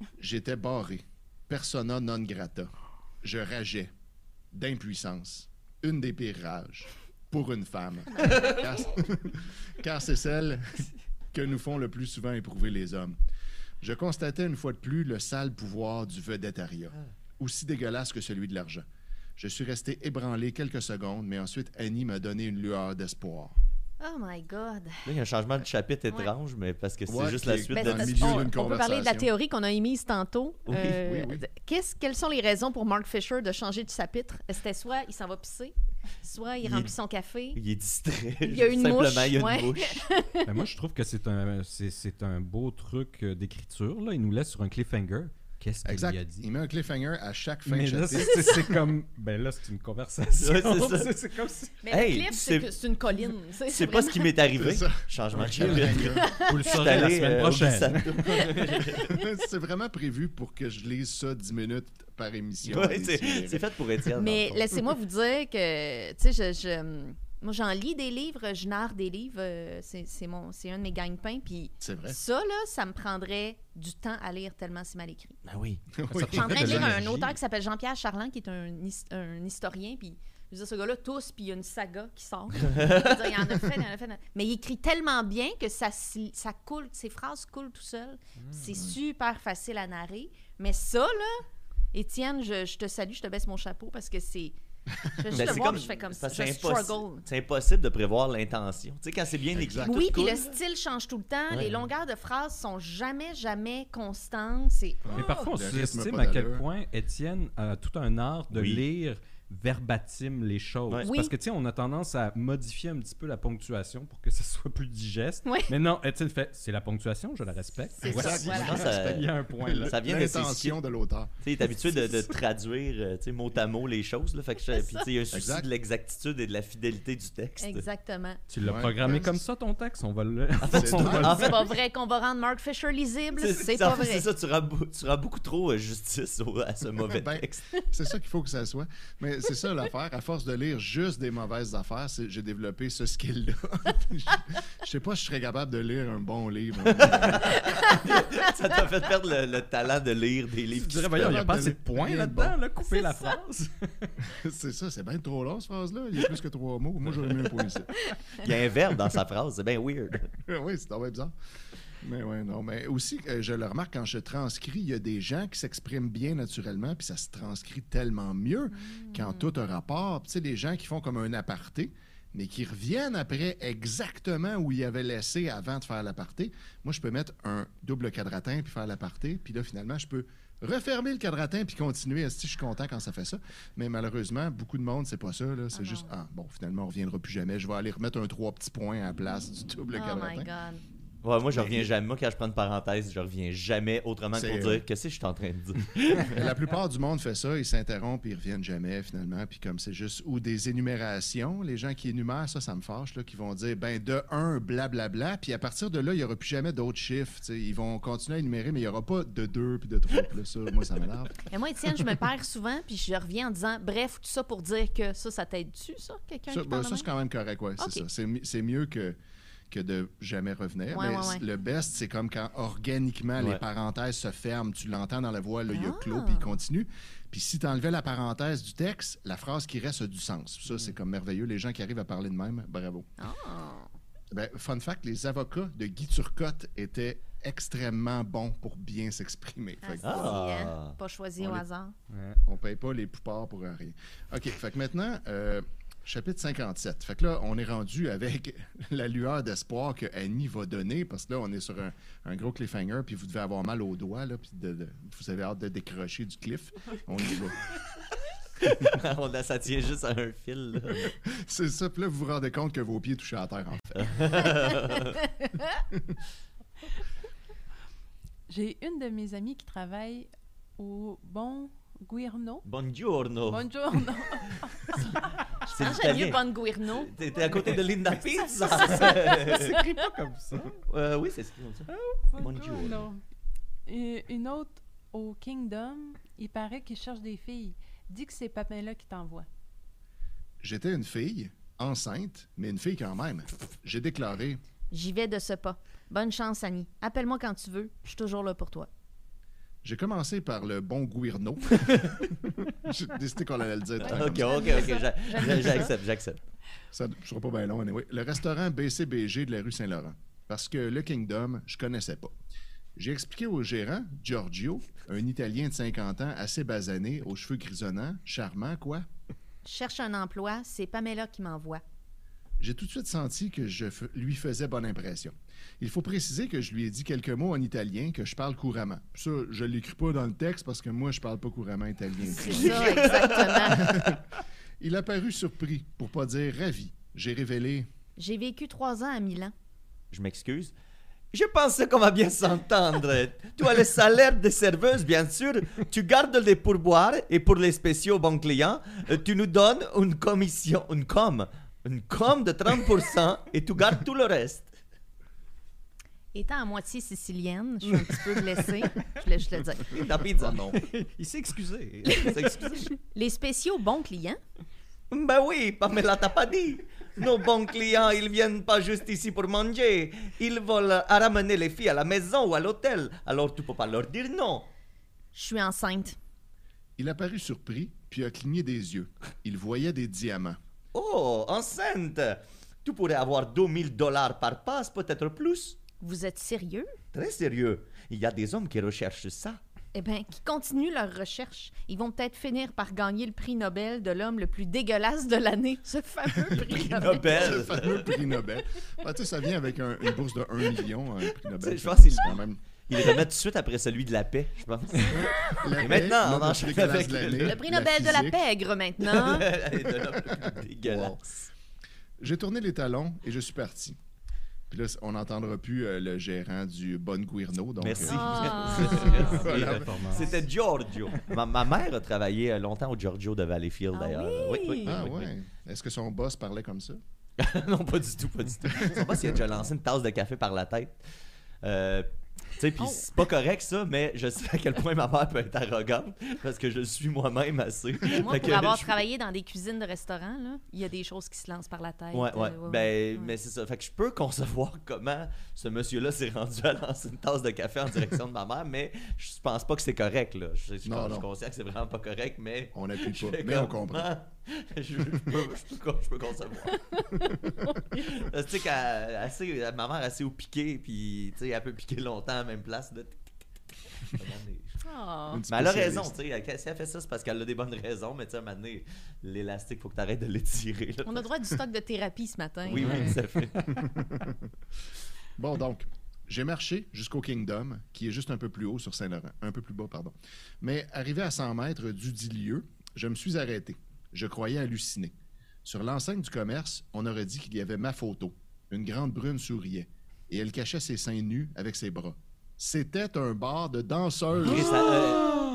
[GASPS] J'étais barré. Persona non grata. [GASPS] Je rageais. D'impuissance. Une des pires rages. Pour une femme. car [LAUGHS] car c'est celle que nous font le plus souvent éprouver les hommes. Je constatais une fois de plus le sale pouvoir du vedettariat. Aussi dégueulasse que celui de l'argent. Je suis resté ébranlé quelques secondes, mais ensuite Annie m'a donné une lueur d'espoir. Oh my God. Là, il y a un changement de chapitre Ouais. étrange, mais parce que c'est Ouais, juste la suite Ben, parce milieu d'une on peut parler de la conversation. théorie qu'on a émise tantôt. Oui, Euh, oui, oui. de- qu'est-ce- quelles sont les raisons pour Mark Fisher de changer de chapitre? C'était soit il s'en va pisser, soit il, Il est- remplit son café. Il est distrait. [LAUGHS] Il y a une Simplement, mouche, il y a une ouais. mouche. Ben, moi, je trouve que c'est un, c'est, c'est un beau truc euh, d'écriture. Là. Il nous laisse sur un cliffhanger. Qu'est-ce qu'il a dit. Il met un cliffhanger à chaque fin Mais de là, chapitre. c'est comme. Ben là, c'est une conversation. Ouais, c'est comme si. Mais Hey, le c'est sais- que c'est une colline. C'est pas ce qui m'est arrivé. Changement de chapitre. cliffhanger. Vous le saurez la semaine euh, prochaine. [LAUGHS] C'est vraiment prévu pour que je lise ça 10 minutes par émission. Ouais, c'est fait pour Étienne. Mais laissez-moi vous dire que, tu sais, je, je- moi, j'en lis des livres, je narre des livres, euh, c'est c'est mon, c'est un de mes gagne-pains, puis C'est vrai. ça, là, ça me prendrait du temps à lire tellement c'est mal écrit. Ben oui. [LAUGHS] Oui. Je suis en train de lire un auteur qui s'appelle Jean-Pierre Charland, qui est un, un historien, puis je veux dire, ce gars-là tous, puis il y a une saga qui sort. [LAUGHS] Dire, il en a fait, il en a fait. Mais il écrit tellement bien que ça, ça coule, ses phrases coulent tout seul. C'est super facile à narrer. Mais ça, là, Étienne, je, je te salue, je te baisse mon chapeau parce que c'est. Je vais juste Ben, le c'est voir, comme- je fais comme ça. c'est impossible de prévoir l'intention. Tu sais, quand c'est bien écrit, Oui, puis le style change tout le temps. Ouais. Les longueurs de phrases sont jamais, jamais constantes. Mais parfois, on sous-estime à quel point Étienne a tout un art de Oui. lire verbatim les choses. Ouais. Oui. Parce que, tu sais, on a tendance à modifier un petit peu la ponctuation pour que [LAUGHS] ce soit plus digeste. Oui. Mais non, Étienne fait, c'est la ponctuation, je la respecte. C'est Voici. ça, voilà. Je pense que ça- Il y a un point là. Ça vient L'intention de l'auteur. Tu sais, il est habitué de, de [LAUGHS] traduire euh, tu mot à mot les choses. Là, fait que je- puis, tu sais, il y a un souci Exact. de l'exactitude et de la fidélité du texte. Exactement. Tu l'as Ouais. programmé Ouais. comme ça, ton texte? On va le... C'est En fait, [LAUGHS] pas vrai qu'on va rendre Mark Fisher lisible. C'est pas vrai. C'est ça, tu rends, beau- tu rends beaucoup trop euh, justice à ce mauvais Ben, texte. C'est ça qu'il faut que ça soit. Mais c'est ça l'affaire. À force de lire juste des mauvaises affaires, j'ai développé ce skill-là. je, je sais pas si je serais capable de lire un bon livre. [LAUGHS] ça t'a fait perdre le, le talent de lire des livres. Tu dirais, voyons, il n'y a pas de assez de points là-dedans, bon. là, couper la phrase? [LAUGHS] c'est ça, c'est bien trop long, cette phrase-là. Il y a plus que trois mots. Moi, j'aurais mis un point ici. Il y a un verbe dans sa phrase, c'est bien weird. [LAUGHS] oui, c'est vraiment bizarre. Mais ouais, non. Mais aussi, euh, je le remarque quand je transcris, il y a des gens qui s'expriment bien naturellement, puis ça se transcrit tellement mieux quand tout a rapport. Tu sais, des gens qui font comme un aparté, mais qui reviennent après exactement où ils avaient laissé avant de faire l'aparté. Moi, je peux mettre un double quadratin puis faire l'aparté, puis là, finalement, je peux refermer le quadratin puis continuer. Esti, Je suis content quand ça fait ça? Mais malheureusement, beaucoup de monde, c'est pas ça. C'est Ah juste, non. ah, bon, finalement, on reviendra plus jamais. Je vais aller remettre un trois petits points à la place du double Oh quadratin. my God. Ouais, moi, je Mais- reviens jamais. Moi, quand je prends une parenthèse, je reviens jamais autrement que pour euh, dire qu'est-ce que je suis en train de dire. [LAUGHS] La plupart du monde fait ça, ils s'interrompent, ils reviennent jamais finalement, puis comme c'est juste ou des énumérations, les gens qui énumèrent ça, ça me fâche là, qui vont dire ben de 1 blablabla, puis à partir de là, il y aura plus jamais d'autres chiffres, ils vont continuer à énumérer mais il y aura pas de 2 puis de 3, puis là ça moi ça m'énerve. [LAUGHS] Et moi, Étienne, je me perds souvent, puis je reviens en disant Bref, tout ça pour dire que ça, ça t'aide-tu, ça Quelqu'un Ça, ben, ça, c'est quand même correct, ouais, c'est ça. C'est mieux que que de jamais revenir. Ouais, mais ouais, ouais. le best, c'est comme quand organiquement les Ouais. parenthèses se ferment, tu l'entends dans la voix, là, il y a Ah. clos, puis il continue. Puis si tu enlevais la parenthèse du texte, la phrase qui reste a du sens. Ça, c'est comme merveilleux. Les gens qui arrivent à parler de même, bravo. Ah. Ben, fun fact, les avocats de Guy Turcotte étaient extrêmement bons pour bien s'exprimer. Ah, Ah. hein? Pas choisi On au les- hasard. on paye pas les poupards pour rien. OK, fait que maintenant, euh, chapitre 57. Fait que là, on est rendu avec [LAUGHS] la lueur d'espoir que Annie va donner, parce que là, on est sur un, un gros cliffhanger, puis vous devez avoir mal aux doigts, là, puis de- de- vous avez hâte de décrocher du cliff. On y va. [LAUGHS] On a, ça tient juste à un fil. là. [LAUGHS] C'est ça, puis là, vous vous rendez compte que vos pieds touchent à la terre, en fait. J'ai une de mes amies qui travaille au Bon Guirno. Buongiorno. Buongiorno. C'est Ah, J'aime mieux l'italien. Bon Guirno. T'es à côté de Linda Pizza. s'écrit [LAUGHS] pas comme ça. Euh, oui, c'est ce comme ça. Buongiorno. Buongiorno. Et une autre au Kingdom, il paraît qu'il cherche des filles. Dis que c'est Pamela qui t'envoie. J'étais une fille, enceinte, mais une fille quand même. J'ai déclaré J'y vais de ce pas. Bonne chance, Annie. Appelle-moi quand tu veux. Je suis toujours là pour toi. J'ai commencé par le bon Guirno. [LAUGHS] J'ai décidé qu'on allait le dire. Ok, ok, ok, j'a- j'a- j'accepte, j'accepte. Ça ne sera pas bien long, anyway. Le restaurant BCBG de la rue Saint-Laurent. Parce que le Kingdom, je connaissais pas. J'ai expliqué au gérant, Giorgio, un Italien de 50 ans, assez basané, aux cheveux grisonnants, charmant, quoi? Je cherche un emploi. C'est Pamela qui m'envoie. J'ai tout de suite senti que je f- lui faisais bonne impression. Il faut préciser que je lui ai dit quelques mots en italien que je parle couramment. Ça, je l'écris pas dans le texte parce que moi, je parle pas couramment italien. C'est ça, exactement. [LAUGHS] Il a paru surpris, pour pas dire ravi. J'ai révélé J'ai vécu trois ans à Milan. Je m'excuse. Je pensais qu'on va bien s'entendre. Tu as le salaire de serveuse, bien sûr. Tu gardes les pourboires et pour les spéciaux bons clients, euh, tu nous donnes une commission, une com, une com de 30% et tu gardes tout le reste. Étant à moitié sicilienne, je suis un petit peu blessée. Je voulais juste le dire. [LAUGHS] La pizza. non. [LAUGHS] Il s'est excusé. Les spéciaux bons clients? Ben oui, Pamela t'a pas dit. Nos bons clients, ils viennent pas juste ici pour manger. Ils veulent ramener les filles à la maison ou à l'hôtel. Alors tu peux pas leur dire non. Je suis enceinte. Il apparut surpris, puis a cligné des yeux. Il voyait des diamants. Oh, enceinte. Tu pourrais avoir 2000 dollars par passe, peut-être plus. Vous êtes sérieux? Très sérieux. Il y a des hommes qui recherchent ça. Eh bien, qui continuent leur recherche. Ils vont peut-être finir par gagner le prix Nobel de l'homme le plus dégueulasse de l'année. Ce fameux prix Nobel. Le Nobel. fameux prix Nobel. Ah, tu sais, ça vient avec un- une bourse de 1 million, un prix Nobel. je pense qu'il- C'est quand même... Il le remet tout de suite après celui de la paix, je pense. La Et paix, maintenant, on enchaîne avec le- Le prix Nobel de la pègre, maintenant. [LAUGHS] Dégueulasse. J'ai tourné les talons et je suis parti. Puis là, on n'entendra plus euh, le gérant du Bon Guirno. Donc, Merci. euh, Ah. [LAUGHS] Voilà. C'était Giorgio. Ma, ma mère a travaillé euh, longtemps au Giorgio de Valleyfield, Ah d'ailleurs. oui? ah oui, oui. ouais. Est-ce que son boss parlait comme ça? [LAUGHS] non, pas du tout, pas du tout. Sais pas s'il a déjà lancé une tasse de café par la tête. Euh, tu sais, puis Oh. c'est pas correct ça, mais je sais à quel point ma mère peut être arrogante parce que je le suis moi-même assez. Moi, pour avoir je- travaillé dans des cuisines de restaurants, là, il y a des choses qui se lancent par la tête. Ouais, ouais. euh, ben, ouais. mais c'est ça. Fait que je peux concevoir comment ce monsieur-là s'est rendu à lancer une tasse de café en direction de ma mère, mais je pense pas que c'est correct, là. Je, je- je Non, suis non. conscient que c'est vraiment pas correct, mais. On n'appuie [LAUGHS] je pas, mais on comprend. Je, [LAUGHS] je peux, je, peux, je peux concevoir. [LAUGHS] Tu sais, qu'elle- ma mère assez au piqué, puis tu sais, elle peut piquer longtemps à la même place. Là. Ah. Mais elle a raison, tu sais. elle- Si elle fait ça, c'est parce qu'elle a des bonnes raisons, mais tu sais, à un moment donné, l'élastique, faut que tu arrêtes de l'étirer. On a droit à du stock de thérapie ce matin. Oui, oui, tout à fait. [LAUGHS] Bon, donc, j'ai marché jusqu'au Kingdom, qui est juste un peu plus haut sur Saint-Laurent. Un peu plus bas, pardon. Mais arrivé à 100 mètres du dit lieu, je me suis arrêté. Je croyais halluciner. Sur l'enseigne du commerce, on aurait dit qu'il y avait ma photo. Une grande brune souriait. Et elle cachait ses seins nus avec ses bras. C'était un bar de danseuses.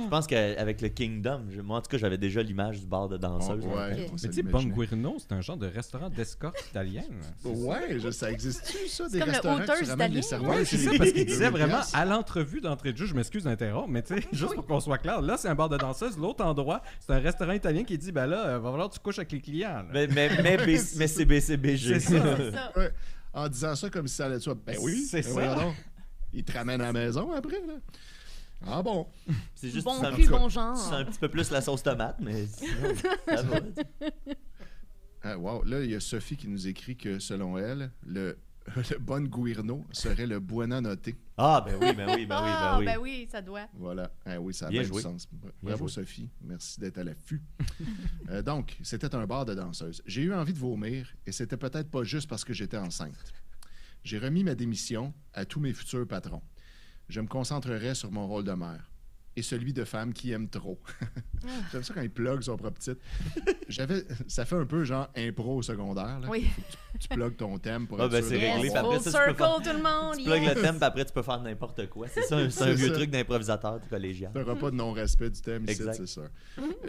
Je pense qu'avec le Kingdom, je- moi en tout cas, j'avais déjà l'image du bar de danseuse. ouais, Mais tu sais. Bonguirno, c'est un genre de restaurant d'escorte italienne. Ouais, je- ça existe-tu, ça, des comme le restaurants italien, serveurs? Ouais, c'est ça, parce qu'il 2000 disait vraiment à l'entrevue d'entrée de jeu, je m'excuse d'interrompre, mais tu sais, [LAUGHS] juste pour qu'on soit clair, là, c'est un bar de danseuse, l'autre endroit, c'est un restaurant italien qui dit, ben là, euh, va falloir que tu couches avec les clients. là. Mais, mais, mais, [LAUGHS] c'est BCBG. C'est ça. c'est ça. [LAUGHS] Ouais, en disant ça comme si ça allait de soi. Ben oui, C'est ben ça. Il te ramène à la maison après, là. Ah bon? C'est juste Bon c'est un, cul, petit- bon c'est genre. un petit peu plus la sauce tomate, mais sinon, ça va. Ah, wow. Là, il y a Sophie qui nous écrit que, selon elle, le, [LAUGHS] le Bon Guirno serait le Buona Notte. Ah, ben oui, ben oui, ben oui, ben Ah, oui. ben oui, ça doit. Voilà. Ah oui, ça a Bien du joué. sens. Bravo. Sophie. Merci d'être à l'affût. [LAUGHS] Euh, donc, c'était un bar de danseuses. J'ai eu envie de vomir et c'était peut-être pas juste parce que j'étais enceinte. J'ai remis ma démission à tous mes futurs patrons. Je me concentrerai sur mon rôle de mère et celui de femme qui aime trop. [LAUGHS] J'aime ça quand il plug son propre titre. J'avais, ça fait un peu genre impro au secondaire. Là. Oui. Tu plugs ton thème pour Ah, être ben, sûr c'est réglé, Yes, après ça, tu peux circle, faire- tout le monde. Tu plugues yes. le thème, puis après, tu peux faire n'importe quoi. C'est ça, un- c'est un vieux ça. truc d'improvisateur collégial. Tu n'auras pas de non-respect du thème ici, c'est sûr.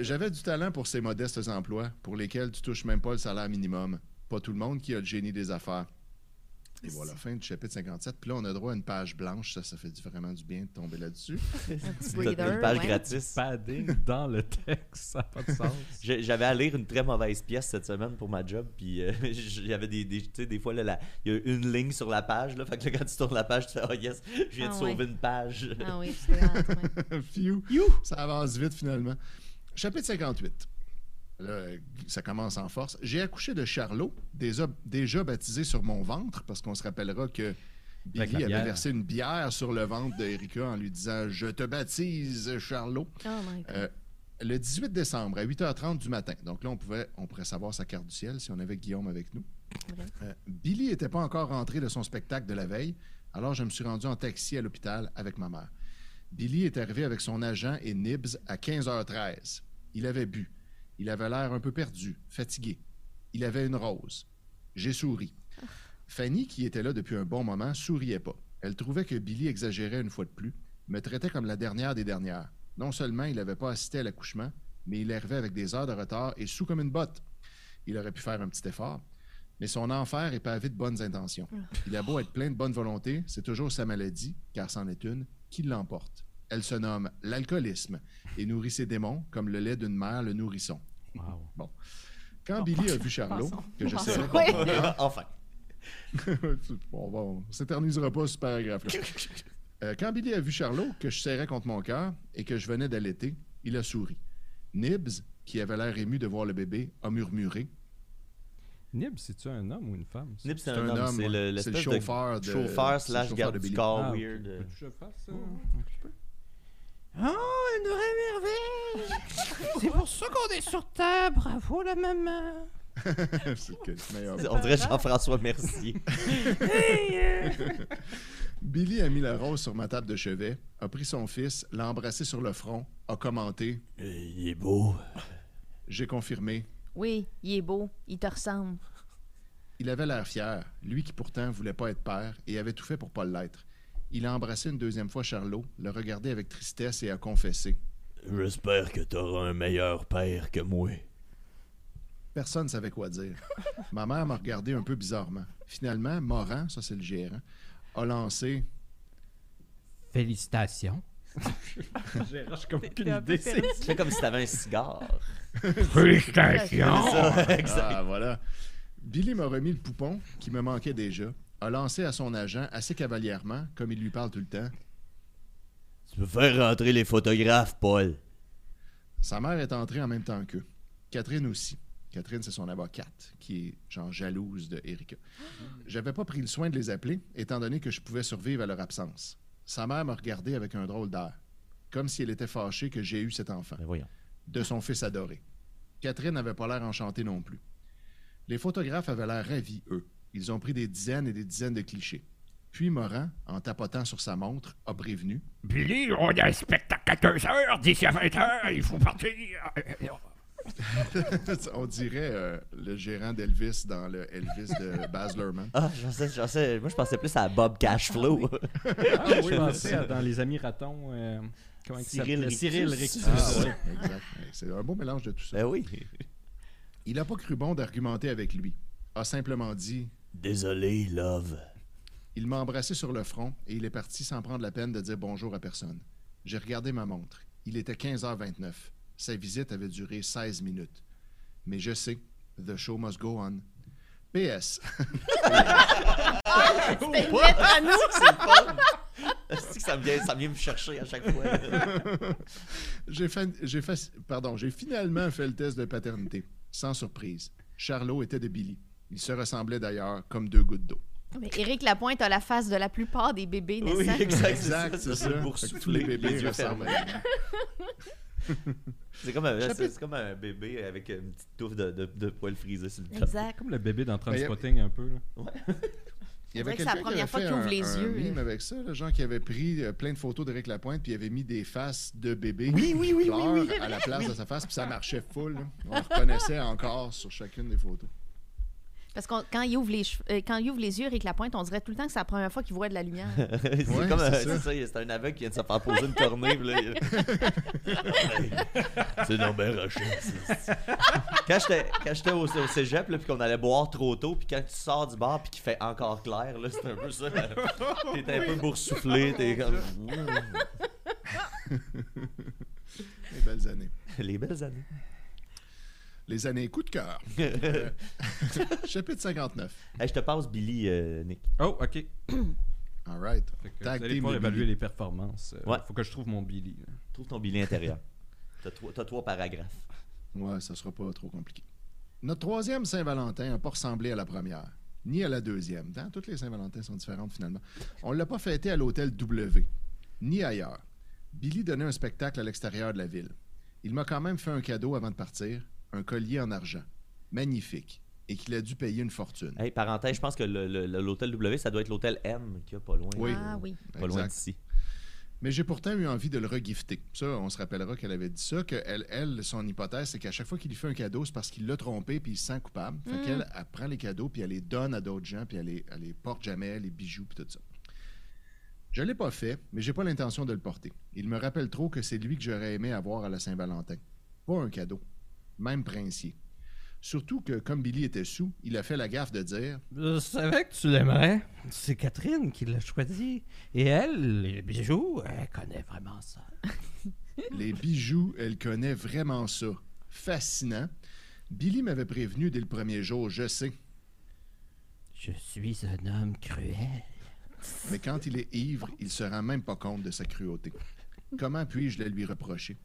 J'avais du talent pour ces modestes emplois pour lesquels tu touches même pas le salaire minimum. Pas tout le monde qui a le génie des affaires. Et voilà, fin du chapitre 57. Puis là, on a droit à une page blanche. Ça, ça fait vraiment du bien de tomber là-dessus. [LAUGHS] Une page ouais. gratis. Padding dans le texte, ça n'a pas de sens. [LAUGHS] J'avais à lire une très mauvaise pièce cette semaine pour ma job, puis euh, [LAUGHS] j'avais des, des, tu sais, des fois, là, il y a une ligne sur la page, là, fait que là, quand tu tournes la page, tu fais « Oh yes, je viens de Ah sauver ouais. une page Ah oui, ouais. Phew. Ça avance vite, finalement. Chapitre 58. Là, ça commence en force. J'ai accouché de Charlot, déjà, déjà baptisé sur mon ventre, parce qu'on se rappellera que Billy avait bière. versé une bière sur le ventre d'Erika en lui disant Je te baptise, Charlot. Oh my God. Euh, le 18 décembre à 8h30 du matin. Donc là, on, pouvait, on pourrait savoir sa carte du ciel si on avait Guillaume avec nous. Euh, Billy n'était pas encore rentré de son spectacle de la veille, alors je me suis rendu en taxi à l'hôpital avec ma mère. Billy est arrivé avec son agent et Nibs à 15h13. Il avait bu. Il avait l'air un peu perdu, fatigué. Il avait une rose. J'ai souri. Fanny, qui était là depuis un bon moment, souriait pas. Elle trouvait que Billy exagérait une fois de plus, me traitait comme la dernière des dernières. Non seulement il n'avait pas assisté à l'accouchement, mais il arrivait avec des heures de retard et sous comme une botte. Il aurait pu faire un petit effort, mais son enfer est pavé de bonnes intentions. Il a beau être plein de bonne volonté, c'est toujours sa maladie, car c'en est une, qui l'emporte. Elle se nomme l'alcoolisme et nourrit ses démons comme le lait d'une mère le nourrisson. Wow. Quand Billy a vu Charlot, que je Passons. savais Oui. [LAUGHS] enfin. Bon, bon, on s'éternisera pas ce paragraphe-là. [LAUGHS] Euh, quand Billy a vu Charlot, que je serrais contre mon cœur et que je venais d'allaiter, il a souri. Nibs, qui avait l'air ému de voir le bébé, a murmuré. Nib, c'est-tu un homme ou une femme? Nip, c'est un, un homme. homme, C'est le- le chauffeur de chauffeur slash chauffeur garde de du corps Ah, weird. Oh, une vraie merveille! C'est pour ça qu'on est sur Terre. Bravo, la maman. [LAUGHS] C'est que le meilleur. On dirait Jean-François Mercier. [LAUGHS] Billy a mis la rose sur ma table de chevet, a pris son fils, l'a embrassé sur le front, a commenté. Euh, il est beau. J'ai confirmé. Oui, il est beau, il te ressemble. Il avait l'air fier, lui qui pourtant voulait pas être père et avait tout fait pour pas l'être. Il a embrassé une deuxième fois Charlot, l'a regardé avec tristesse et a confessé. J'espère que t'auras un meilleur père que moi. Personne ne savait quoi dire. [LAUGHS] Ma mère m'a regardé un peu bizarrement. Finalement, Moran, ça c'est le gérant, a lancé Félicitations. [LAUGHS] J'ai comme peu idée. c'est- comme si t'avais un cigare. [LAUGHS] Félicitations. Ah, voilà. Billy m'a remis le poupon, qui me manquait déjà, a lancé à son agent assez cavalièrement, comme il lui parle tout le temps. Tu peux faire rentrer les photographes, Paul. Sa mère est entrée en même temps qu'eux. Catherine aussi. Catherine, c'est son avocate, qui est genre jalouse de Erika. J'avais pas pris le soin de les appeler, étant donné que je pouvais survivre à leur absence. Sa mère m'a regardé avec un drôle d'air, comme si elle était fâchée que j'ai eu cet enfant. Ben voyons. de son fils adoré. Catherine n'avait pas l'air enchantée non plus. Les photographes avaient l'air ravis, eux. Ils ont pris des dizaines et des dizaines de clichés. Puis Morin, en tapotant sur sa montre, a prévenu. Billy, on a un spectacle à 2 heures, d'ici à 20 heures, il faut partir. [LAUGHS] On dirait euh, le gérant d'Elvis dans le Elvis de Baz Luhrmann. Ah, j'en sais, j'en sais. Moi, je pensais plus à Bob Cashflow. Ah oui, [LAUGHS] je pensais à- dans Les Amis Ratons. euh, comment il Cyril? Rictus. Cyril Rictus. Ah, ouais, exact. Ouais, C'est un beau mélange de tout ça. ben oui. Il n'a pas cru bon d'argumenter avec lui. A simplement dit Désolé, love. Il m'a embrassé sur le front et il est parti sans prendre la peine de dire bonjour à personne. J'ai regardé ma montre. Il était 15h29. Sa visite avait duré 16 minutes. Mais je sais, the show must go on. PS. [LAUGHS] À nous. C'est que ça me, vient, ça vient me chercher à chaque fois. [LAUGHS] J'ai fait- j'ai fait- pardon, j'ai finalement fait le test de paternité. Sans surprise. Charlot était de Billy. Il se ressemblait d'ailleurs comme deux gouttes d'eau. Mais Éric Lapointe a la face de la plupart des bébés naissants. exact. Exact, c'est ça. boursouflé, tous les bébés yeux ressemblent à. [LAUGHS] C'est comme, un, Chapitre- c'est- c'est comme un bébé avec une petite touffe de, de, de poils frisés sur le top. Exact. Comme le bébé dans Ben, y a- Transpotting un peu. Là. [LAUGHS] Il y avait dirait que c'est la quelqu'un qui première avait fois fait qu'il ouvre un- les un yeux, meme là. avec ça, le genre qui avait pris euh, plein de photos d'Éric Lapointe puis il avait mis des faces de bébés Oui, oui, oui, oui, oui. à la place de sa face puis ça marchait full. là. On le reconnaissait encore sur chacune des photos. Parce que quand il ouvre les cheveux- euh, quand il ouvre les yeux, Éric Lapointe, on dirait tout le temps que c'est la première fois qu'il voit de la lumière. [LAUGHS] c'est Ouais, comme c'est ça. c'est un aveugle qui vient de se faire poser une cornée. puis là, il- [LAUGHS] C'est dans ben roché. quand j'étais quand j'étais au, au cégep, là, puis qu'on allait boire trop tôt, puis quand tu sors du bar, puis qu'il fait encore clair, là, c'est un peu ça. [LAUGHS] T'es un peu boursouflé, t'es comme. Les belles années. Les belles années. Les années coup de cœur. [LAUGHS] Euh, [LAUGHS] Chapitre 59. Hey, je te passe Billy, euh, Nick. Oh, OK. [CLEARS THROAT] All right. Vous allez évaluer Billy. les performances. Euh, Ouais. Faut que je trouve mon Billy. là. Trouve ton Billy intérieur. [LAUGHS] T'as trois, t'as trois paragraphes. Ouais, ça sera pas trop compliqué. Notre troisième Saint-Valentin n'a pas ressemblé à la première, ni à la deuxième. Hein, Toutes les Saint-Valentin sont différentes finalement. On l'a pas fêté à l'hôtel W, ni ailleurs. Billy donnait un spectacle à l'extérieur de la ville. Il m'a quand même fait un cadeau avant de partir, un collier en argent. Magnifique. Et qu'il a dû payer une fortune. Hey, parenthèse, je pense que l'hôtel W, ça doit être l'hôtel M qu'il y a pas loin. Oui. Ah oui. Pas loin d'ici. Mais j'ai pourtant eu envie de le regifter. Ça, on se rappellera qu'elle avait dit ça, que elle, elle, son hypothèse, c'est qu'à chaque fois qu'il lui fait un cadeau, c'est parce qu'il l'a trompé puis il se sent coupable. Fait qu'elle, elle prend les cadeaux puis elle les donne à d'autres gens puis elle les, elle les porte jamais, les bijoux puis tout ça. Je l'ai pas fait, mais j'ai pas l'intention de le porter. Il me rappelle trop que c'est lui que j'aurais aimé avoir à la Saint-Valentin. Pas un cadeau. Même princier. Surtout que, comme Billy était sous, il a fait la gaffe de dire Je savais que tu l'aimerais. C'est Catherine qui l'a choisi. Et elle, les bijoux, elle connaît vraiment ça. [LAUGHS] Les bijoux, elle connaît vraiment ça. Fascinant. Billy m'avait prévenu dès le premier jour, je sais. Je suis un homme cruel. Mais quand il est ivre, il se rend même pas compte de sa cruauté. Comment puis-je le lui reprocher?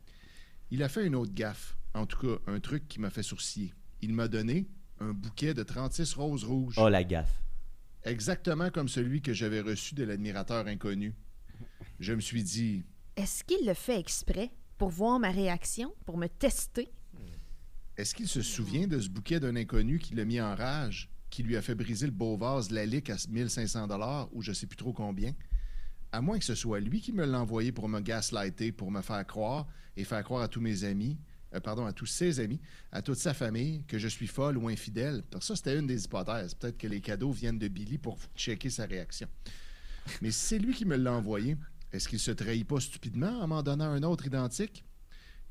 Il a fait une autre gaffe, en tout cas un truc qui m'a fait sourciller. Il m'a donné un bouquet de 36 roses rouges, Oh, la gaffe. exactement comme celui que j'avais reçu de l'admirateur inconnu. Je me suis dit, Est-ce qu'il le fait exprès pour voir ma réaction, pour me tester? est-ce qu'il se souvient de ce bouquet d'un inconnu qui l'a mis en rage, qui lui a fait briser le beau vase Lalique à 1500 dollars ou je sais plus trop combien? À moins que ce soit lui qui me l'a envoyé pour me gaslighter, pour me faire croire et faire croire à tous mes amis, euh, pardon, à tous ses amis, à toute sa famille, que je suis folle ou infidèle. Parce que ça, c'était une des hypothèses. Peut-être que les cadeaux viennent de Billy pour checker sa réaction. Mais si c'est lui qui me l'a envoyé, est-ce qu'il se trahit pas stupidement en m'en donnant un autre identique?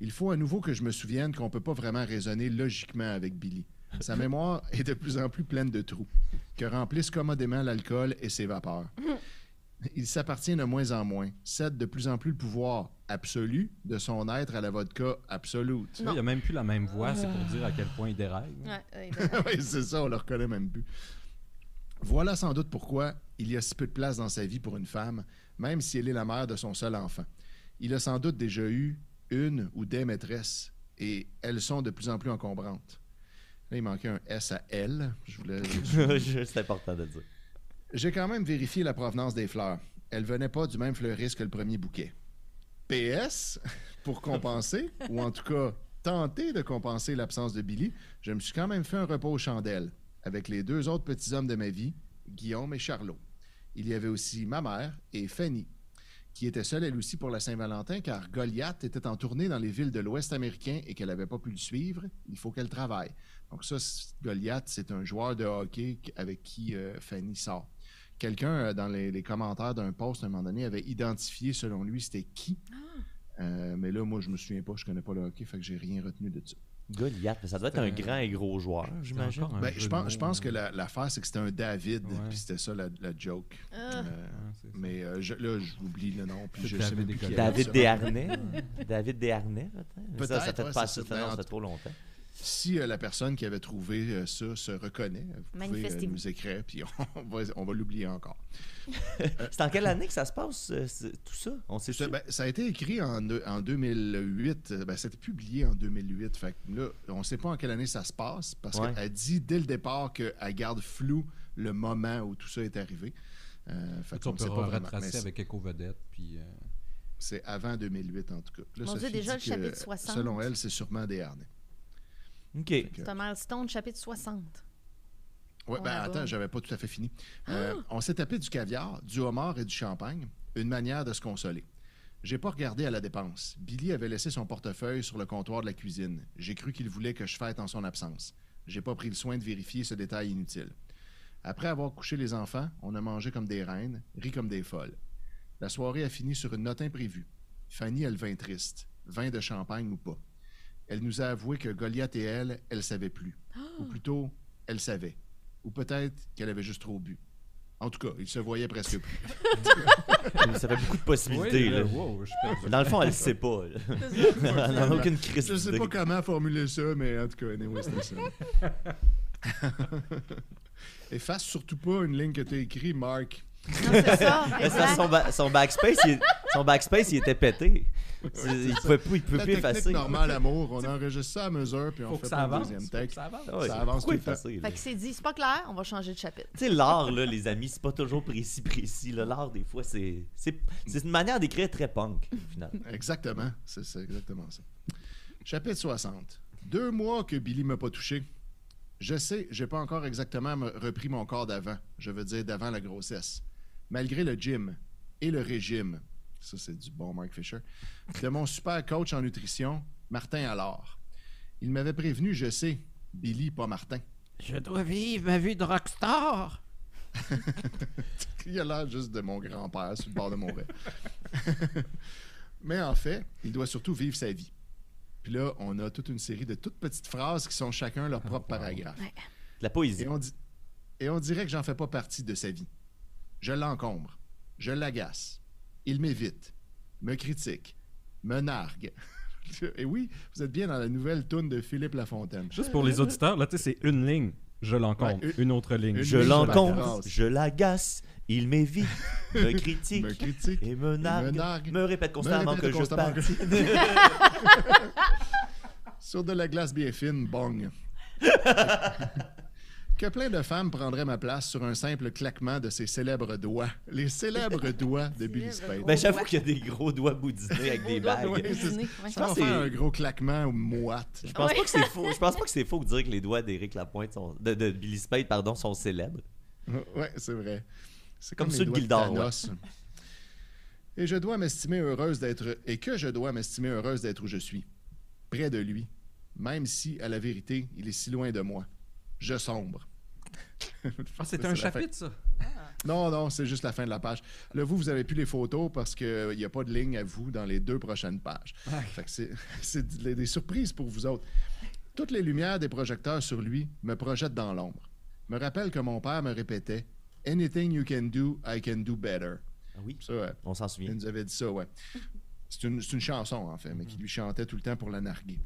Il faut à nouveau que je me souvienne qu'on peut pas vraiment raisonner logiquement avec Billy. Sa [LAUGHS] mémoire est de plus en plus pleine de trous, que remplissent commodément l'alcool et ses vapeurs. [LAUGHS] Il s'appartient de moins en moins, cède de plus en plus le pouvoir absolu de son être à la vodka absolue. Tu vois, il n'y a même plus la même voix, c'est pour dire à quel point il déraille. Ouais, [LAUGHS] oui, c'est ça, on le reconnaît même plus. Voilà sans doute pourquoi il y a si peu de place dans sa vie pour une femme, même si elle est la mère de son seul enfant. Il a sans doute déjà eu une ou des maîtresses, et elles sont de plus en plus encombrantes. Là, il manquait un S à elle. Je voulais. [LAUGHS] c'est important de le dire. J'ai quand même vérifié la provenance des fleurs. Elles venaient pas du même fleuriste que le premier bouquet. PS, pour compenser, [LAUGHS] ou en tout cas tenter de compenser l'absence de Billy, je me suis quand même fait un repas aux chandelles avec les deux autres petits hommes de ma vie, Guillaume et Charlot. Il y avait aussi ma mère et Fanny, qui était seule elle aussi pour la Saint-Valentin car Goliath était en tournée dans les villes de l'Ouest américain et qu'elle n'avait pas pu le suivre. Il faut qu'elle travaille. Donc ça, Goliath, c'est un joueur de hockey avec qui euh, Fanny sort. Quelqu'un euh, dans les, les commentaires d'un post à un moment donné avait identifié selon lui c'était qui. Euh, mais là, moi, je me souviens pas, je connais pas le hockey, fait que j'ai rien retenu de ça. Goliath, mais ça doit être un grand et gros joueur, j'imagine. Ben, je pense, je pense que la- l'affaire, c'est que c'était un David, Ouais. puis c'était ça la, la joke. Ah. Euh, ça. mais euh, je- là, j'oublie le nom, puis je David sais même plus David. Desharnais. David Desharnais, peut-être. Ça, ça fait ouais, pas c'est ça, ça. non, Ben, ça fait trop longtemps. Si euh, la personne qui avait trouvé euh, ça se reconnaît, vous pouvez euh, nous écrire, puis [LAUGHS] on va, on va l'oublier encore. [LAUGHS] C'est en quelle année que ça se passe, euh, c'est- tout ça? On sait Ça, ça? ben, ça a été écrit en, en 2008. euh, Ben, c'était publié en 2008. Fait que là, on ne sait pas en quelle année ça se passe parce Ouais. qu'elle dit dès le départ qu'elle garde flou le moment où tout ça est arrivé. Euh, fait qu'on on ne peut sait pas vraiment. Mais avec Echo Vedette, puis... euh, C'est avant 2008 en tout cas. Là, Mon Dieu, déjà le chapitre 60. Selon elle, c'est sûrement des harnais. OK. C'est un milestone, chapitre 60. Ouais, Oh ben attends. Ah! j'avais pas tout à fait fini. Euh, on s'est tapé du caviar, du homard et du champagne, une manière de se consoler. J'ai pas regardé à la dépense. Billy avait laissé son portefeuille sur le comptoir de la cuisine. J'ai cru qu'il voulait que je fête en son absence. J'ai pas pris le soin de vérifier ce détail inutile. Après avoir couché les enfants, on a mangé comme des reines, ri comme des folles. La soirée a fini sur une note imprévue. Fanny a le vin triste, vin de champagne ou pas. Elle nous a avoué que Goliath et elle, elle savait plus. Ou plutôt, elle savait. Ou peut-être qu'elle avait juste trop bu. En tout cas, il se voyait presque plus. [LAUGHS] Ça fait beaucoup de possibilités. Oui, là. wow, je. Dans le fond, elle le sait pas. [LAUGHS] elle n'en a aucune crise Je sais d'idée. pas comment formuler ça, mais en tout cas, anyway, c'était ça. [LAUGHS] Efface surtout pas une ligne que tu as écrite, Marc. Non, c'est ça. Son, ba- son backspace, il, son backspace, il était pété. Il pouvait plus, il pouvait La plus effacer. normale, amour, on enregistre ça à mesure, puis on Faut fait que ça avance. deuxième take. ça avance. Ouais, Ça avance tout le temps. Fait que c'est dit, c'est pas clair, on va changer de chapitre. Tu sais, l'art, là, les amis, c'est pas toujours précis, précis. L'art, des fois, c'est c'est c'est une manière d'écrire très punk, au final. Exactement, c'est c'est exactement ça. Chapitre 60. Deux mois que Billy m'a pas touché. Je sais, j'ai pas encore exactement me- repris mon corps d'avant. Je veux dire d'avant la grossesse. Malgré le gym et le régime, ça c'est du bon Mark Fisher, de mon super coach en nutrition, Martin Allard. Il m'avait prévenu, je sais, Billy, pas Martin. Je dois vivre ma vie de rockstar. [LAUGHS] il a l'air juste de mon grand-père sur le bord de mon rêve. [LAUGHS] Mais en fait, il doit surtout vivre sa vie. Puis là, on a toute une série de toutes petites phrases qui sont chacun leur propre paragraphe. De la poésie. Et on, dit- et on dirait que j'en fais pas partie de sa vie. Je l'encombre. Je l'agace. Il m'évite. Me critique. Me nargue. [LAUGHS] Et oui, vous êtes bien dans la nouvelle toune de Philippe Lafontaine. Juste pour les auditeurs, là, tu sais, c'est une ligne. Je l'encombre. Ouais, une- une autre ligne. une Je l'agace. je l'agace, il m'évite, [LAUGHS] me critique Me critique. et me nargue, nargue, me répète constamment répète que constamment que- je patine. [LAUGHS] Sur de la glace bien fine, bong. Que plein de femmes prendraient ma place sur un simple claquement de ses célèbres doigts. Les célèbres [LAUGHS] doigts de Billy Spade. Ben, j'avoue qu'il y a des gros doigts boudinés avec des bagues. ouais. Je Ça va pense faire que un gros claquement moite. Je pense Ouais. pas que c'est faux. Je pense pas que [LAUGHS] c'est faux de dire que les doigts d'Éric Lapointe sont de, de Billy Spade pardon sont célèbres. [LAUGHS] Ouais, c'est vrai. C'est Comme comme, ceux de Gildor. Et je dois m'estimer heureuse d'être et que je dois m'estimer heureuse d'être où je suis, près de lui, même si à la vérité, il est si loin de moi. Je sombre. Ah, C'est un chapitre, ça. Non, non, c'est juste la fin de la page. Là, vous, vous avez plus les photos parce qu'il n'y a pas de ligne à vous dans les deux prochaines pages. Fait que [LAUGHS] c'est, des, des surprises pour vous autres. Toutes les lumières des projecteurs sur lui me projettent dans l'ombre. Me rappelle que mon père me répétait Anything you can do, I can do better. Ah oui, Ça, ouais, on s'en il souvient. nous avait dit ça, ouais. C'est une, c'est une chanson, en fait, mais qui lui chantait tout le temps pour la narguer.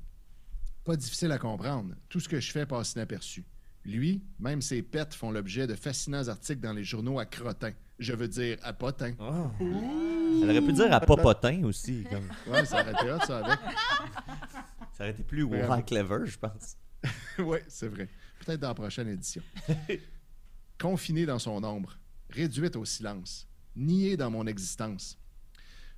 Pas difficile à comprendre. Tout ce que je fais passe inaperçu. Lui, même ses pets font l'objet de fascinants articles dans les journaux à crottin. Je veux dire à potin. Ah. Elle aurait pu dire à Popotin aussi. Comme... Ouais, ça aurait été hot, ça, avec. [LAUGHS] Ça aurait été plus Ouais. Warren Clever, je pense. [LAUGHS] oui, c'est vrai. Peut-être dans la prochaine édition. [LAUGHS] Confiné dans son ombre, réduite au silence, niée dans mon existence.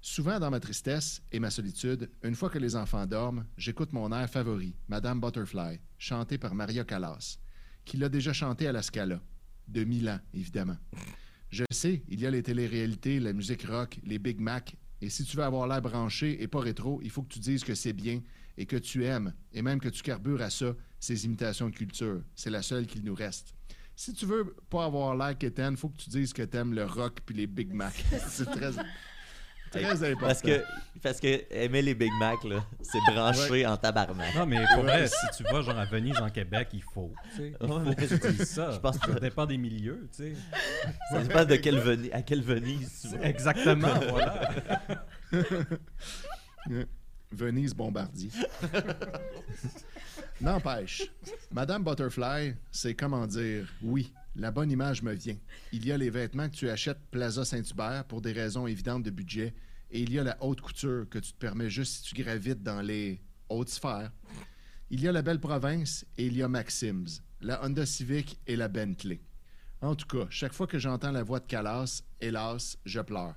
Souvent dans ma tristesse et ma solitude, une fois que les enfants dorment, j'écoute mon air favori, Madame Butterfly, chanté par Maria Callas, qui l'a déjà chanté à la Scala, de Milan, évidemment. Je sais, il y a les téléréalités, la musique rock, les Big Mac, et si tu veux avoir l'air branché et pas rétro, il faut que tu dises que c'est bien et que tu aimes, et même que tu carbures à ça, ces imitations de culture. C'est la seule qu'il nous reste. Si tu veux pas avoir l'air quétaine, faut que tu dises que t'aimes le rock puis les Big Mac. [LAUGHS] c'est très, très important. Parce que, parce que aimer les Big Mac, là, c'est branché en tabarnak. Non, mais pour vrai, si tu vas genre à Venise, en Québec, il faut. Ouais, que tu dises ça. je pense que- Ça dépend des milieux, tu sais. Ça dépend de quelle Venise, à quelle Venise tu vas. Exactement, [LAUGHS] voilà. Venise Bombardier. N'empêche, Madame Butterfly, c'est comment dire, oui, la bonne image me vient. Il y a les vêtements que tu achètes Plaza Saint-Hubert pour des raisons évidentes de budget, et il y a la haute couture que tu te permets juste si tu gravites dans les hautes sphères. Il y a la belle province et il y a Maxims, la Honda Civic et la Bentley. En tout cas, chaque fois que j'entends la voix de Calas, hélas, je pleure.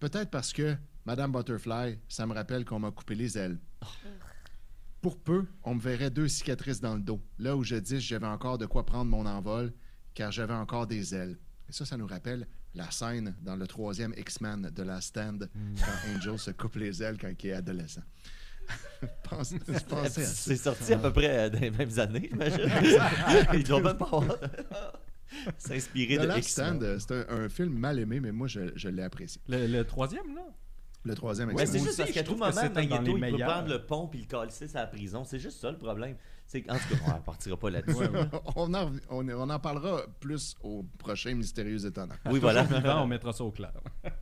Peut-être parce que Madame Butterfly, ça me rappelle qu'on m'a coupé les ailes. Pour peu, on me verrait deux cicatrices dans le dos, là où je dis j'avais encore de quoi prendre mon envol, car j'avais encore des ailes. Et ça, ça nous rappelle la scène dans le troisième X-Men de la Stand, quand Angel se coupe les ailes quand il est adolescent. [LAUGHS] Pense-. C'est sorti à peu près euh, dans les mêmes années, j'imagine. [LAUGHS] Ils doivent même pas avoir [LAUGHS] s'inspirer The de Last X-Men. Stand, c'est un, un film mal aimé, mais moi, je, je l'ai apprécié. Le, le troisième, là? Le troisième Ouais, c'est X-Men. juste parce qu'à tout moment, Magneto, il peut prendre le pont puis le calisser à la prison. C'est juste ça le problème. C'est En tout cas, on partira pas là-dessus. on, en, on, on en parlera plus au prochain Mystérieux Étonnant. Oui, voilà. Vivant, on mettra ça au clair. [LAUGHS]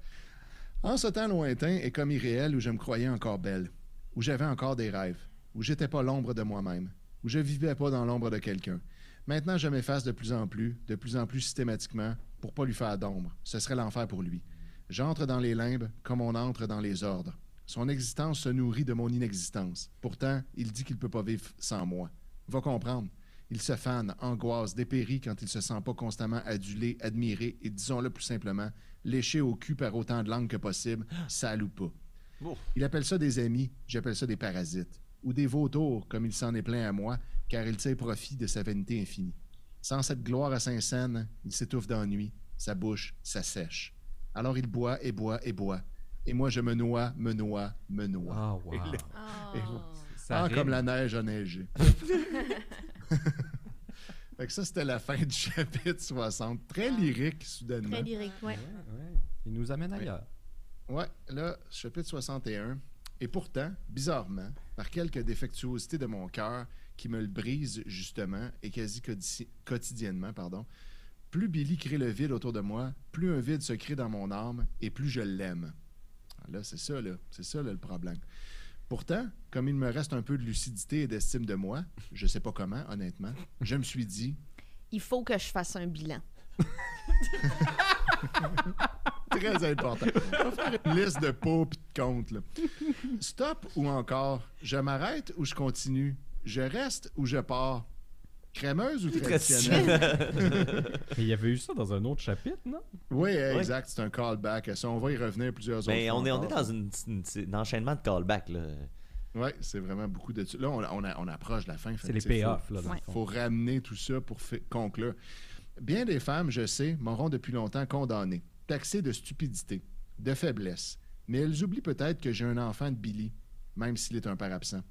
En ce temps lointain et comme irréel où je me croyais encore belle, où j'avais encore des rêves, où j'étais pas l'ombre de moi-même, où je vivais pas dans l'ombre de quelqu'un. Maintenant, je m'efface de plus en plus, de plus en plus systématiquement, pour pas lui faire d'ombre. Ce serait l'enfer pour lui. J'entre dans les limbes comme on entre dans les ordres. Son existence se nourrit de mon inexistence. Pourtant, il dit qu'il peut pas vivre sans moi. Va comprendre. Il se fane, angoisse, dépérit quand il se sent pas constamment adulé, admiré et, disons-le plus simplement, léché au cul par autant de langues que possible, sale ou pas. Il appelle ça des amis, j'appelle ça des parasites. Ou des vautours, comme il s'en est plein à moi, car il tire profit de sa vanité infinie. Sans cette gloire à Saint-Saëns, il s'étouffe d'ennui, sa bouche s'assèche. Alors il boit et boit et boit. Et moi, je me noie, me noie, me noie. Ah, wow. Ah. Et- Ça ah, rime. comme la neige a neigé. [LAUGHS] [LAUGHS] Fait que ça, c'était la fin du chapitre 60. Très lyrique, soudainement. Très lyrique, ouais. Ouais, ouais. Il nous amène ailleurs. Ouais, là, chapitre 61. Et pourtant, bizarrement, par quelques défectuosités de mon cœur qui me le brisent justement et quasi quoti- quotidiennement, pardon, plus Billy crée le vide autour de moi, plus un vide se crée dans mon âme et plus je l'aime. Là, c'est ça, là. C'est ça, là, le problème. Pourtant, comme il me reste un peu de lucidité et d'estime de moi, je sais pas comment, honnêtement, je me suis dit, Il faut que je fasse un bilan. [LAUGHS] Très important. On va faire une liste de pots et de comptes. là. Stop ou encore, je m'arrête ou je continue? Je reste ou je pars? Crémeuse ou traditionnelle? [LAUGHS] Il y avait eu ça dans un autre chapitre, non? oui, exact. C'est un callback ça. On va y revenir plusieurs autres Mais fois on est, on est dans une, une- une- un enchaînement de callbacks. Là. Oui, c'est vraiment beaucoup de... Là, on, on, on approche de la fin. C'est les faut- payoffs, fond. faut ramener tout ça pour conclure. Bien des femmes, je sais, m'auront depuis longtemps condamné, taxé de stupidité, de faiblesse. Mais elles oublient peut-être que j'ai un enfant de Billy, même s'il est un père absent.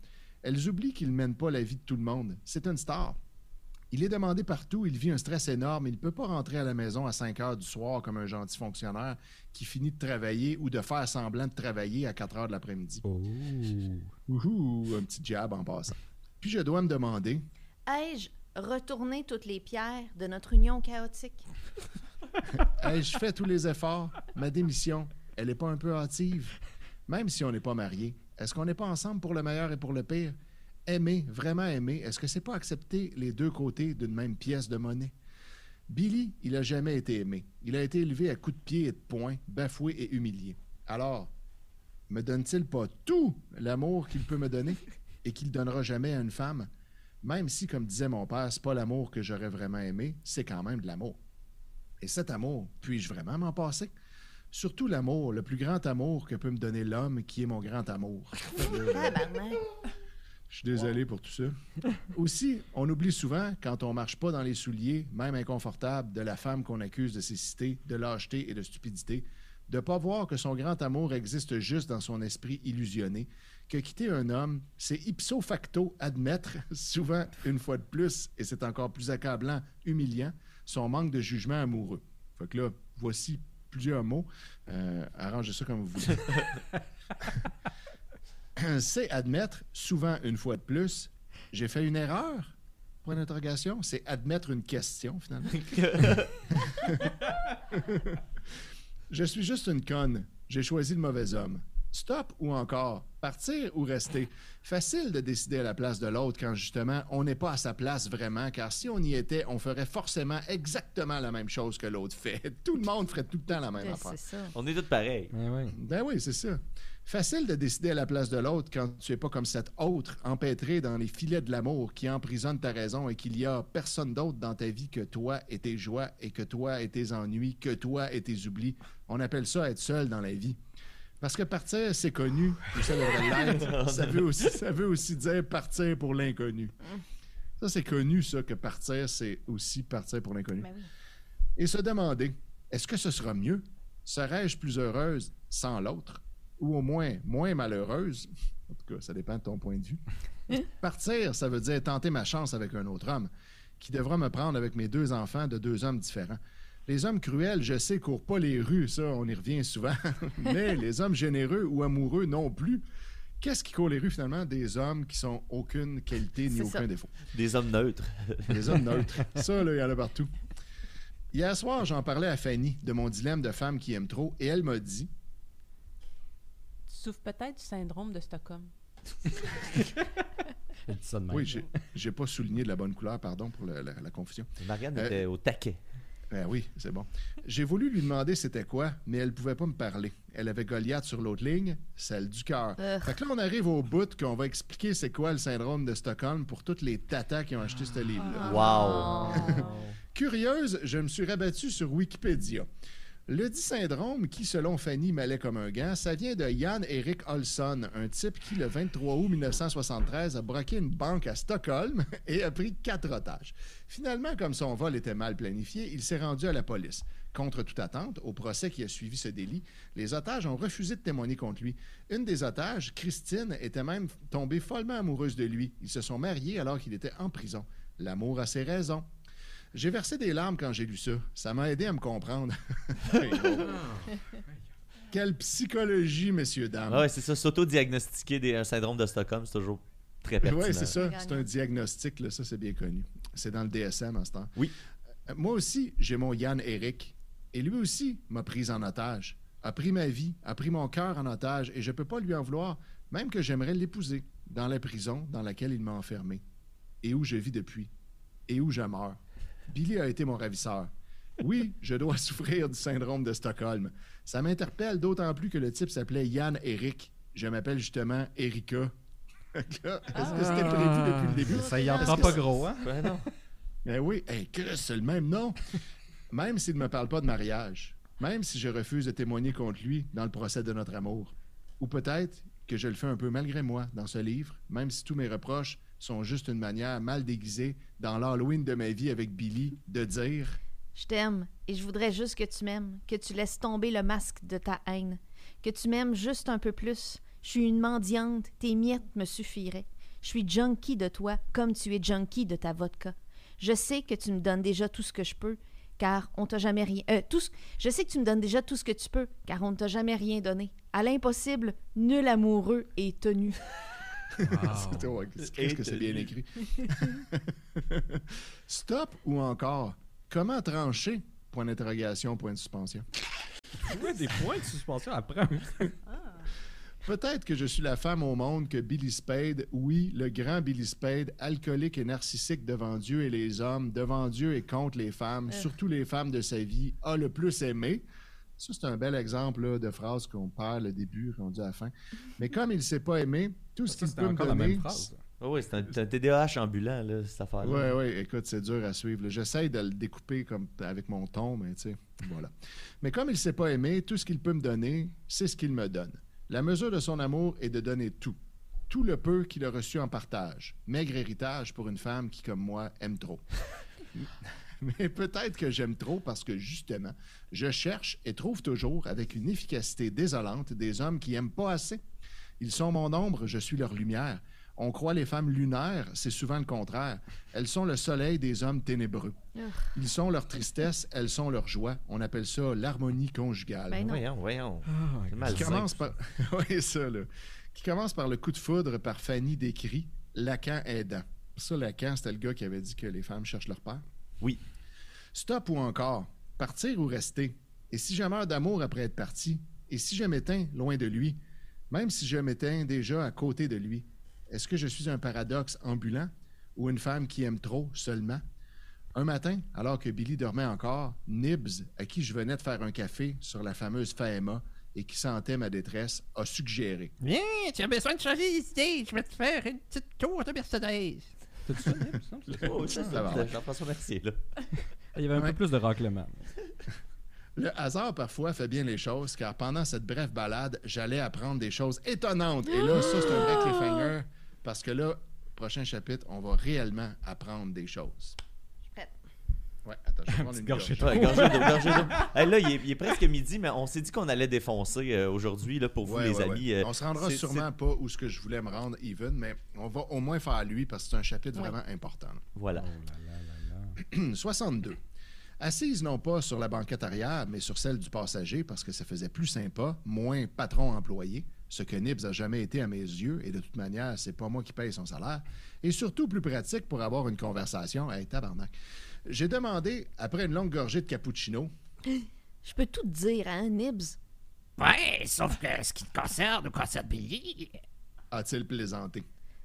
Elles oublient qu'il ne mène pas la vie de tout le monde. C'est une star. Il est demandé partout, il vit un stress énorme, il ne peut pas rentrer à la maison à 5 heures du soir comme un gentil fonctionnaire qui finit de travailler ou de faire semblant de travailler à 4 heures de l'après-midi. Oh. Ouhou, un petit jab en passant. Puis je dois me demander, Ai-je retourné toutes les pierres de notre union chaotique? [LAUGHS] Ai-je fait tous les efforts? Ma démission, elle n'est pas un peu hâtive? Même si on n'est pas mariés, est-ce qu'on n'est pas ensemble pour le meilleur et pour le pire? Aimer, vraiment aimer, est-ce que c'est pas accepter les deux côtés d'une même pièce de monnaie? Billy, il a jamais été aimé. Il a été élevé à coups de pied et de poing, bafoué et humilié. Alors, me donne-t-il pas tout l'amour qu'il peut me donner et qu'il donnera jamais à une femme? Même si, comme disait mon père, c'est pas l'amour que j'aurais vraiment aimé, c'est quand même de l'amour. Et cet amour, puis-je vraiment m'en passer? Surtout l'amour, le plus grand amour que peut me donner l'homme qui est mon grand amour. [LAUGHS] Je suis désolé pour tout ça. [LAUGHS] Aussi, on oublie souvent, quand on marche pas dans les souliers, même inconfortables, de la femme qu'on accuse de cécité, de lâcheté et de stupidité, de pas voir que son grand amour existe juste dans son esprit illusionné, que quitter un homme, c'est ipso facto admettre, [LAUGHS] souvent une fois de plus, et c'est encore plus accablant, humiliant, son manque de jugement amoureux. Fait que là, voici plusieurs mots. Euh, arrangez ça comme vous voulez. [LAUGHS] [CLEARS THROAT] c'est admettre, souvent une fois de plus, j'ai fait une erreur? Point d'interrogation. C'est admettre une question, finalement. [LAUGHS] [LAUGHS] je suis juste une conne. J'ai choisi le mauvais homme. Stop ou encore partir ou rester. Facile de décider à la place de l'autre quand justement on n'est pas à sa place vraiment, car si on y était, on ferait forcément exactement la même chose que l'autre fait. [LAUGHS] Tout le monde ferait tout le temps la même affaire. C'est ça. On est tous pareils. Ouais. Ben oui, c'est ça. Facile de décider à la place de l'autre quand tu es pas comme cet autre empêtré dans les filets de l'amour qui emprisonne ta raison et qu'il y a personne d'autre dans ta vie que toi et tes joies et que toi et tes ennuis, que toi et tes oublis. On appelle ça être seul dans la vie. Parce que partir, c'est connu, ça devrait l'être. Ça veut aussi, ça veut aussi dire partir pour l'inconnu. Ça, c'est connu, ça, que partir, c'est aussi partir pour l'inconnu Ben oui. et se demander est-ce que ce sera mieux? Serais-je plus heureuse sans l'autre? Ou au moins moins malheureuse? En tout cas, ça dépend de ton point de vue. [LAUGHS] Partir, ça veut dire tenter ma chance avec un autre homme qui devra me prendre avec mes deux enfants de deux hommes différents. Les hommes cruels, je sais, courent pas les rues, ça, on y revient souvent. [LAUGHS] Mais les hommes généreux ou amoureux non plus. Qu'est-ce qui court les rues finalement? Des hommes qui sont aucune qualité ni aucun ça. défaut. Des hommes neutres. [LAUGHS] Les hommes neutres. [LAUGHS] Ça, là, il y en a partout. Hier soir, j'en parlais à Fanny de mon dilemme de femme qui aime trop et elle m'a dit Tu souffres peut-être du syndrome de Stockholm. Elle dit ça de même. Oui, j'ai- pas souligné de la bonne couleur, pardon pour la confusion. Marianne Euh, était au taquet. Ben oui, c'est bon. J'ai voulu lui demander c'était quoi, mais elle pouvait pas me parler. Elle avait Goliath sur l'autre ligne, celle du cœur. Ugh. Fait que là, on arrive au bout qu'on va expliquer c'est quoi le syndrome de Stockholm pour toutes les tatas qui ont acheté ce livre-là. Wow! [LAUGHS] Curieuse, je me suis rabattu sur Wikipédia. Le dit syndrome, qui selon Fanny m'allait comme un gant, ça vient de Jan Erik Olsson, un type qui, le 23 août 1973, a braqué une banque à Stockholm [LAUGHS] et a pris quatre otages. Finalement, comme son vol était mal planifié, il s'est rendu à la police. Contre toute attente, au procès qui a suivi ce délit, les otages ont refusé de témoigner contre lui. Une des otages, Christine, était même tombée follement amoureuse de lui. Ils se sont mariés alors qu'il était en prison. L'amour a ses raisons. J'ai versé des larmes quand j'ai lu ça. Ça m'a aidé à me comprendre. [LAUGHS] [LAUGHS] Quelle psychologie, messieurs, dames. Ah ouais, c'est ça, s'auto-diagnostiquer des- un syndrome de Stockholm, c'est toujours très pertinent. Oui, c'est ça. C'est un diagnostic, là, ça, c'est bien connu. C'est dans le DSM en ce temps. Oui. Euh, Moi aussi, j'ai mon Yann Eric. Et lui aussi m'a pris en otage. A pris ma vie, a pris mon cœur en otage. Et je peux pas lui en vouloir, même que j'aimerais l'épouser dans la prison dans laquelle il m'a enfermé. Et où je vis depuis. Et où je meurs. Billy a été mon ravisseur. Oui, je dois [LAUGHS] souffrir du syndrome de Stockholm. Ça m'interpelle d'autant plus que le type s'appelait Yann Eric. Je m'appelle justement Erika. [LAUGHS] Que Est-ce que c'était prévu depuis le début? Ça y en prend que pas gros, hein? Ouais, non. Ben oui, hey, Chris, c'est le même nom. Même s'il ne me parle pas de mariage. Même si je refuse de témoigner contre lui dans le procès de notre amour. Ou peut-être que je le fais un peu malgré moi dans ce livre, même si tous mes reproches sont juste une manière mal déguisée dans l'Halloween de ma vie avec Billy de dire Je t'aime et je voudrais juste que tu m'aimes, que tu laisses tomber le masque de ta haine, que tu m'aimes juste un peu plus. Je suis une mendiante, tes miettes me suffiraient. Je suis junkie de toi comme tu es junkie de ta vodka. Je sais que tu me donnes déjà tout ce que je peux, car on t'a jamais rien. euh, tout ce- Je sais que tu me donnes déjà tout ce que tu peux, car on ne t'a jamais rien donné. À l'impossible, nul amoureux est tenu. [LAUGHS] Qu'est-ce que c'est bien écrit? [LAUGHS] Stop ou encore Comment trancher? Point d'interrogation, point de suspension. Trouver des points de suspension après. Peut-être que je suis la femme au monde que Billy Spade, oui, le grand Billy Spade, alcoolique et narcissique devant Dieu et les hommes, devant Dieu et contre les femmes, surtout les femmes de sa vie, a le plus aimé. Ça, c'est un bel exemple là, de phrase qu'on perd le début, rendu à la fin. Mais comme il ne sait pas aimer, tout ce qu'il peut me encore la donner... même phrase. Ah oui, c'est un, un TDAH ambulant, là, cette affaire-là. Oui, oui, écoute, c'est dur à suivre. J'essaie de le découper comme avec mon ton, mais tu sais, voilà. Mais comme il ne sait pas aimer, tout ce qu'il peut me donner, c'est ce qu'il me donne. La mesure de son amour est de donner tout. Tout le peu qu'il a reçu en partage. Maigre héritage pour une femme qui, comme moi, aime trop. [LAUGHS] Mais peut-être que j'aime trop parce que, justement, je cherche et trouve toujours, avec une efficacité désolante, des hommes qui aiment pas assez. Ils sont mon ombre, je suis leur lumière. On croit les femmes lunaires, c'est souvent le contraire. Elles sont le soleil des hommes ténébreux. Ils sont leur tristesse, elles sont leur joie. On appelle ça l'harmonie conjugale. Ben non. Voyons, voyons. C'est Qui commence par... [LAUGHS] oui, ça, là. Qui commence par le coup de foudre par Fanny décrit, Lacan aidant. Ça, Lacan, c'était le gars qui avait dit que les femmes cherchent leur père. Oui. Stop ou encore, partir ou rester. Et si je meurs d'amour après être parti? Et si je m'éteins loin de lui? Même si je m'éteins déjà à côté de lui, est-ce que je suis un paradoxe ambulant ou une femme qui aime trop seulement? Un matin, alors que Billy dormait encore, Nibs, à qui je venais de faire un café sur la fameuse FAEMA et qui sentait ma détresse, a suggéré. Viens, tu as besoin de changer d'idée. Je vais te faire une petite tour de Mercedes. Ça. Oh, Ça. Jean-François Mercier, là. Il y avait un Ouais. peu plus de raclement. Le hasard parfois fait bien les choses, car pendant cette brève balade, j'allais apprendre des choses étonnantes. Et là, ça, c'est un vrai cliffhanger, parce que là, prochain chapitre, on va réellement apprendre des choses. Ouais, attends, je vais [LAUGHS] prendre une gorgée gorge. Ouais, gorgée d'eau, gorgée d'eau. [LAUGHS] Hey, là, il est, il est presque midi, mais on s'est dit qu'on allait défoncer euh, aujourd'hui là, pour vous, Ouais, les ouais, amis. ouais. euh, On se rendra sûrement pas où ce que je voulais me rendre, even, mais on va au moins faire lui, parce que c'est un chapitre Ouais. vraiment important. là. Voilà. Oh 62. [CLEARS THROAT] Assise non pas sur la banquette arrière, mais sur celle du passager, parce que ça faisait plus sympa, moins patron-employé, ce que Nibs a jamais été à mes yeux, et de toute manière, c'est pas moi qui paye son salaire, et surtout plus pratique pour avoir une conversation. Hey, tabarnak. J'ai demandé, après une longue gorgée de cappuccino, [LAUGHS] Je peux tout te dire, hein, Nibs? Ouais, sauf que ce qui te concerne ou concerne Billy. a-t-il plaisanté?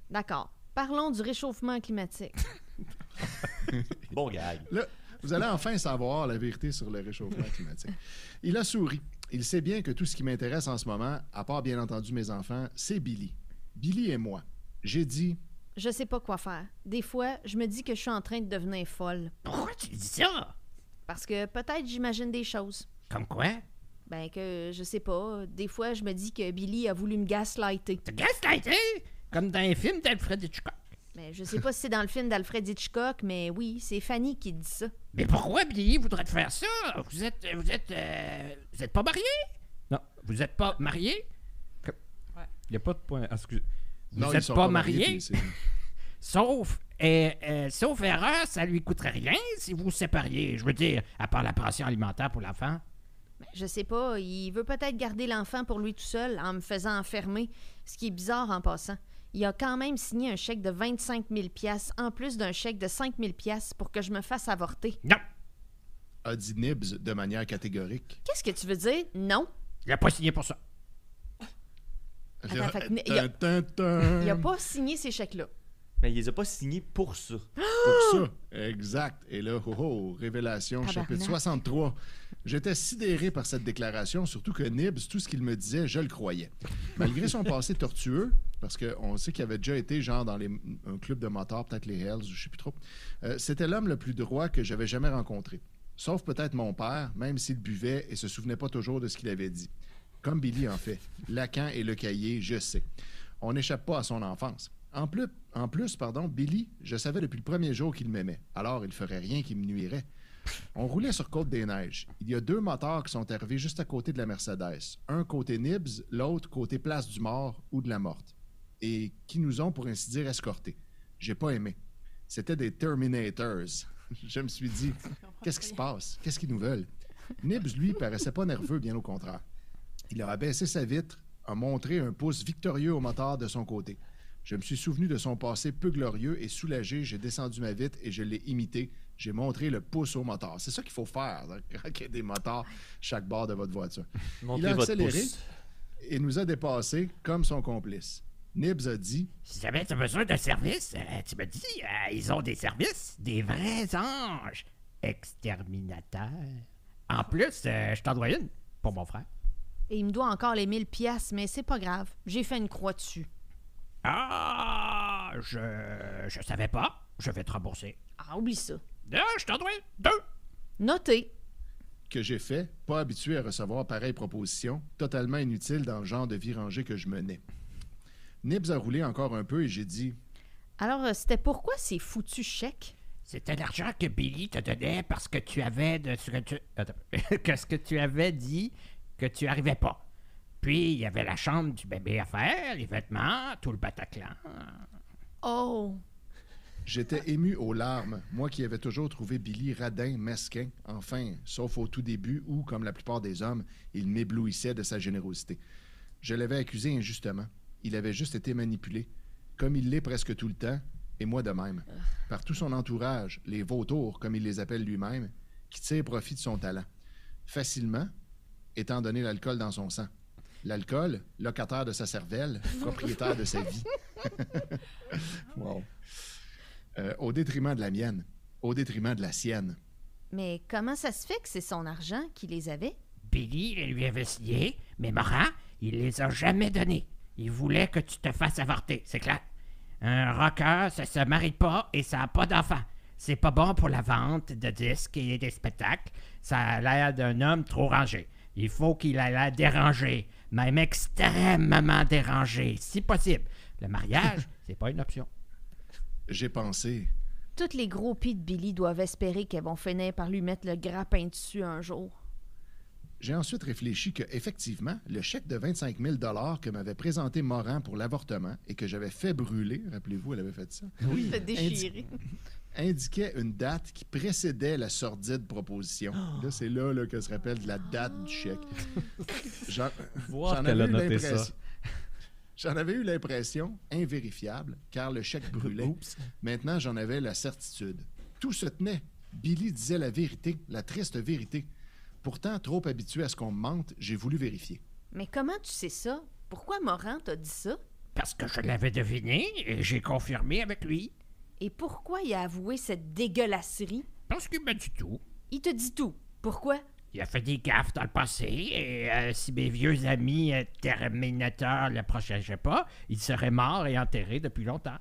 D'accord. Parlons du réchauffement climatique. [LAUGHS] Bon gag. Là, vous allez enfin savoir la vérité sur le réchauffement climatique. Il a souri. Il sait bien que tout ce qui m'intéresse en ce moment, à part bien entendu mes enfants, c'est Billy. Billy et moi. J'ai dit, Je sais pas quoi faire. Des fois, je me dis que je suis en train de devenir folle. Pourquoi tu dis ça? Parce que peut-être j'imagine des choses. Comme quoi? Ben que, je sais pas, des fois je me dis que Billy a voulu me gaslighter. Te gaslighté? Comme dans les films d'Alfred Hitchcock. Mais je sais pas si c'est dans le film d'Alfred Hitchcock, mais oui, c'est Fanny qui dit ça. Mais pourquoi Billy voudrait te faire ça? Vous êtes. Vous êtes. euh, vous êtes pas marié? Non. Vous êtes pas marié? Il n'y a pas de point. Ah, excuse. Vous non, ils êtes sont pas mariés, marié? puis c'est- [LAUGHS] Sauf, euh, euh, sauf erreur, ça lui coûterait rien si vous vous sépariez. Je veux dire, à part la pension alimentaire pour l'enfant. Je sais pas, il veut peut-être garder l'enfant pour lui tout seul en me faisant enfermer, ce qui est bizarre en passant. Il a quand même signé un chèque de 25 000 piastres, en plus d'un chèque de 5 000 piastres pour que je me fasse avorter. Non, A dit Nibs de manière catégorique. Qu'est-ce que tu veux dire? Non. il a pas signé pour ça. Attends, fait que il y a- Tin, tin, tin. Il a pas signé ces chèques-là. Mais il les a pas signés pour ça. [GASPS] Pour ça. Exact. Et là, oh, oh, révélation, Tabarnak. chapitre 63. J'étais sidéré par cette déclaration, surtout que Nibs, tout ce qu'il me disait, je le croyais. Malgré son [LAUGHS] passé tortueux, parce qu'on sait qu'il avait déjà été genre dans les, un club de motards, peut-être les Hells, je sais plus trop, euh, c'était l'homme le plus droit que j'avais jamais rencontré. Sauf peut-être mon père, même s'il buvait et se souvenait pas toujours de ce qu'il avait dit. Comme Billy en fait. Lacan et le cahier, je sais. On n'échappe pas à son enfance. En plus, en plus, pardon, Billy, je savais depuis le premier jour qu'il m'aimait. Alors, il ferait rien qui me nuirait. On roulait sur Côte-des-Neiges. Il y a deux motards qui sont arrivés juste à côté de la Mercedes. Un côté Nibs, l'autre côté Place du Mort ou de la Morte. Et qui nous ont, pour ainsi dire, escortés. J'ai pas aimé. C'était des Terminators. [LAUGHS] Je me suis dit, [LAUGHS] qu'est-ce qui se passe? Qu'est-ce qu'ils nous veulent? Nibs, lui, paraissait pas nerveux, bien au contraire. Il a abaissé sa vitre, a montré un pouce victorieux au motard de son côté. Je me suis souvenu de son passé peu glorieux et soulagé, j'ai descendu ma vitre et je l'ai imité. J'ai montré le pouce au motard. C'est ça qu'il faut faire hein, [LAUGHS] quand il y a des motards chaque bord de votre voiture. Montrez a accéléré. Et nous a dépassés comme son complice. Nibs a dit Si jamais tu as besoin d'un service, euh, tu me dis, euh, ils ont des services, des vrais anges exterminateurs. En plus, euh, je t'en dois une pour mon frère. Et il me doit encore les 1000 piastres, mais c'est pas grave. J'ai fait une croix dessus. Ah, je, je savais pas. Je vais te rembourser. Ah, oublie ça. Deux, je t'en dois deux. Noté. que j'ai fait, pas habitué à recevoir pareille proposition, totalement inutile dans le genre de vie rangée que je menais. Nibs a roulé encore un peu et j'ai dit Alors, euh, c'était pourquoi ces foutus chèques? C'était l'argent que Billy te donnait parce que tu avais de ce que tu Attends. [LAUGHS] que ce que tu avais dit? Que tu arrivais pas. Puis il y avait la chambre du bébé à faire, les vêtements, tout le Bataclan. Oh! J'étais ému aux larmes, moi qui avais toujours trouvé Billy radin, mesquin, enfin, sauf au tout début où, comme la plupart des hommes, il m'éblouissait de sa générosité. Je l'avais accusé injustement. Il avait juste été manipulé, comme il l'est presque tout le temps, et moi de même, par tout son entourage, les vautours, comme il les appelle lui-même, qui tirent profit de son talent. Facilement, étant donné l'alcool dans son sang. L'alcool, locataire de sa cervelle, [LAUGHS] propriétaire de sa vie. [LAUGHS] wow. Euh, au détriment de la mienne, au détriment de la sienne. Mais comment ça se fait que c'est son argent qui les avait? Billy les lui avait signé, mais Morin, il les a jamais donnés. Il voulait que tu te fasses avorter, c'est clair. Un rocker, ça se marie pas et ça a pas d'enfant. C'est pas bon pour la vente de disques et des spectacles. Ça a l'air d'un homme trop rangé. Il faut qu'il ait l'air dérangé, même extrêmement dérangé, si possible. Le mariage, [LAUGHS] c'est pas une option. J'ai pensé, Tous les gros pis de Billy doivent espérer qu'elles vont finir par lui mettre le grappin dessus un jour. j'ai ensuite réfléchi que, effectivement, le chèque de 25 000 que m'avait présenté Morin pour l'avortement et que j'avais fait brûler, rappelez-vous, elle avait fait ça, Oui. déchiré. Indiquait une date qui précédait la sordide proposition. [GASPS] Là, c'est là, là que se rappelle de la date du chèque. [LAUGHS] J'en Voir j'en qu'elle avais a eu l'impression- [LAUGHS] J'en avais eu l'impression, invérifiable, car le chèque brûlait. Maintenant, j'en avais la certitude. Tout se tenait. Billy disait la vérité, la triste vérité. Pourtant, trop habitué à ce qu'on me mente, j'ai voulu vérifier. Mais comment tu sais ça? Pourquoi Morin t'a dit ça? Parce que je l'avais deviné et j'ai confirmé avec lui. Et pourquoi il a avoué cette dégueulasserie? Parce qu'il m'a dit tout. Il te dit tout. Pourquoi? Il a fait des gaffes dans le passé, et euh, si mes vieux amis euh, Terminateurs le protégeaient pas, il serait mort et enterré depuis longtemps.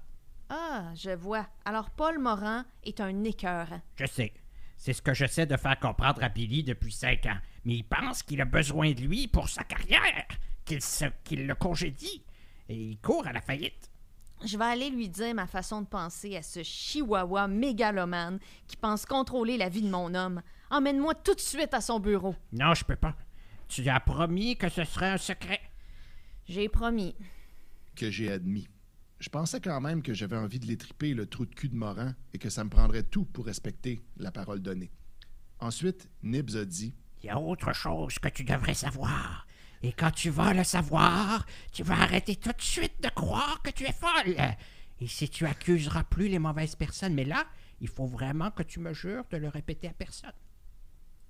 Ah, je vois. Alors Paul Morin est un écœurant. Je sais. C'est ce que j'essaie de faire comprendre à Billy depuis cinq ans. Mais il pense qu'il a besoin de lui pour sa carrière, qu'il se- qu'il le congédie, et il court à la faillite. Je vais aller lui dire ma façon de penser à ce chihuahua mégalomane qui pense contrôler la vie de mon homme. Emmène-moi tout de suite à son bureau. Non, je peux pas. Tu as promis que ce serait un secret. J'ai promis. Que j'ai admis. je pensais quand même que j'avais envie de l'étriper, le trou de cul de Morin, et que ça me prendrait tout pour respecter la parole donnée. Ensuite, Nibs a dit Il y a autre chose que tu devrais savoir. Et quand tu vas le savoir, tu vas arrêter tout de suite de croire que tu es folle. Et si tu accuseras plus les mauvaises personnes, mais là, il faut vraiment que tu me jures de le répéter à personne.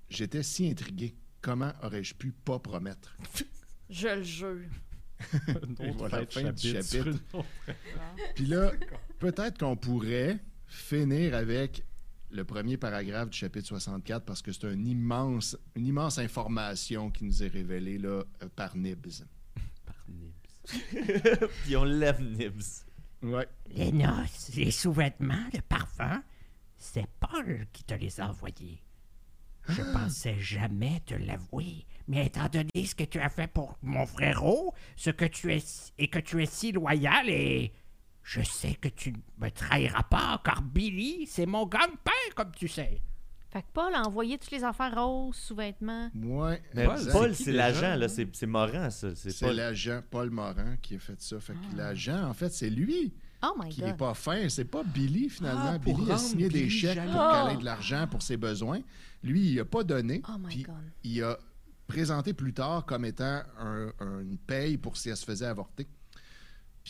J'étais si intrigué. Comment aurais-je pu pas promettre? [LAUGHS] Je le jure. Et voilà, fin du chapitre Puis là, [LAUGHS] peut-être qu'on pourrait finir avec le premier paragraphe du chapitre 64 parce que c'est un immense, une immense information qui nous est révélée là, euh, par Nibs. [LAUGHS] Par Nibs. [LAUGHS] Puis on lève Nibs. Ouais. Les noces, les sous-vêtements, le parfum, c'est Paul qui te les a envoyés. Je pensais jamais te l'avouer, mais étant donné ce que tu as fait pour mon frérot, ce que tu es et que tu es si loyal et je sais que tu ne me trahiras pas, car Billy, c'est mon gagne-pain, comme tu sais. Fait que Paul a envoyé toutes les affaires roses, sous-vêtements. Ouais, Mais exact. Paul, c'est l'agent, là? C'est c'est Morin, ça. C'est l'agent Paul Morin qui a fait ça. Fait que l'agent, en fait, c'est lui Oh my qui est God. pas fin. C'est pas Billy, finalement. Ah, Billy a signé des chèques jaloux. pour caler de l'argent pour ses besoins. Lui, il a pas donné. Oh my puis God. il a présenté plus tard comme étant un- un- une paye pour si elle se faisait avorter.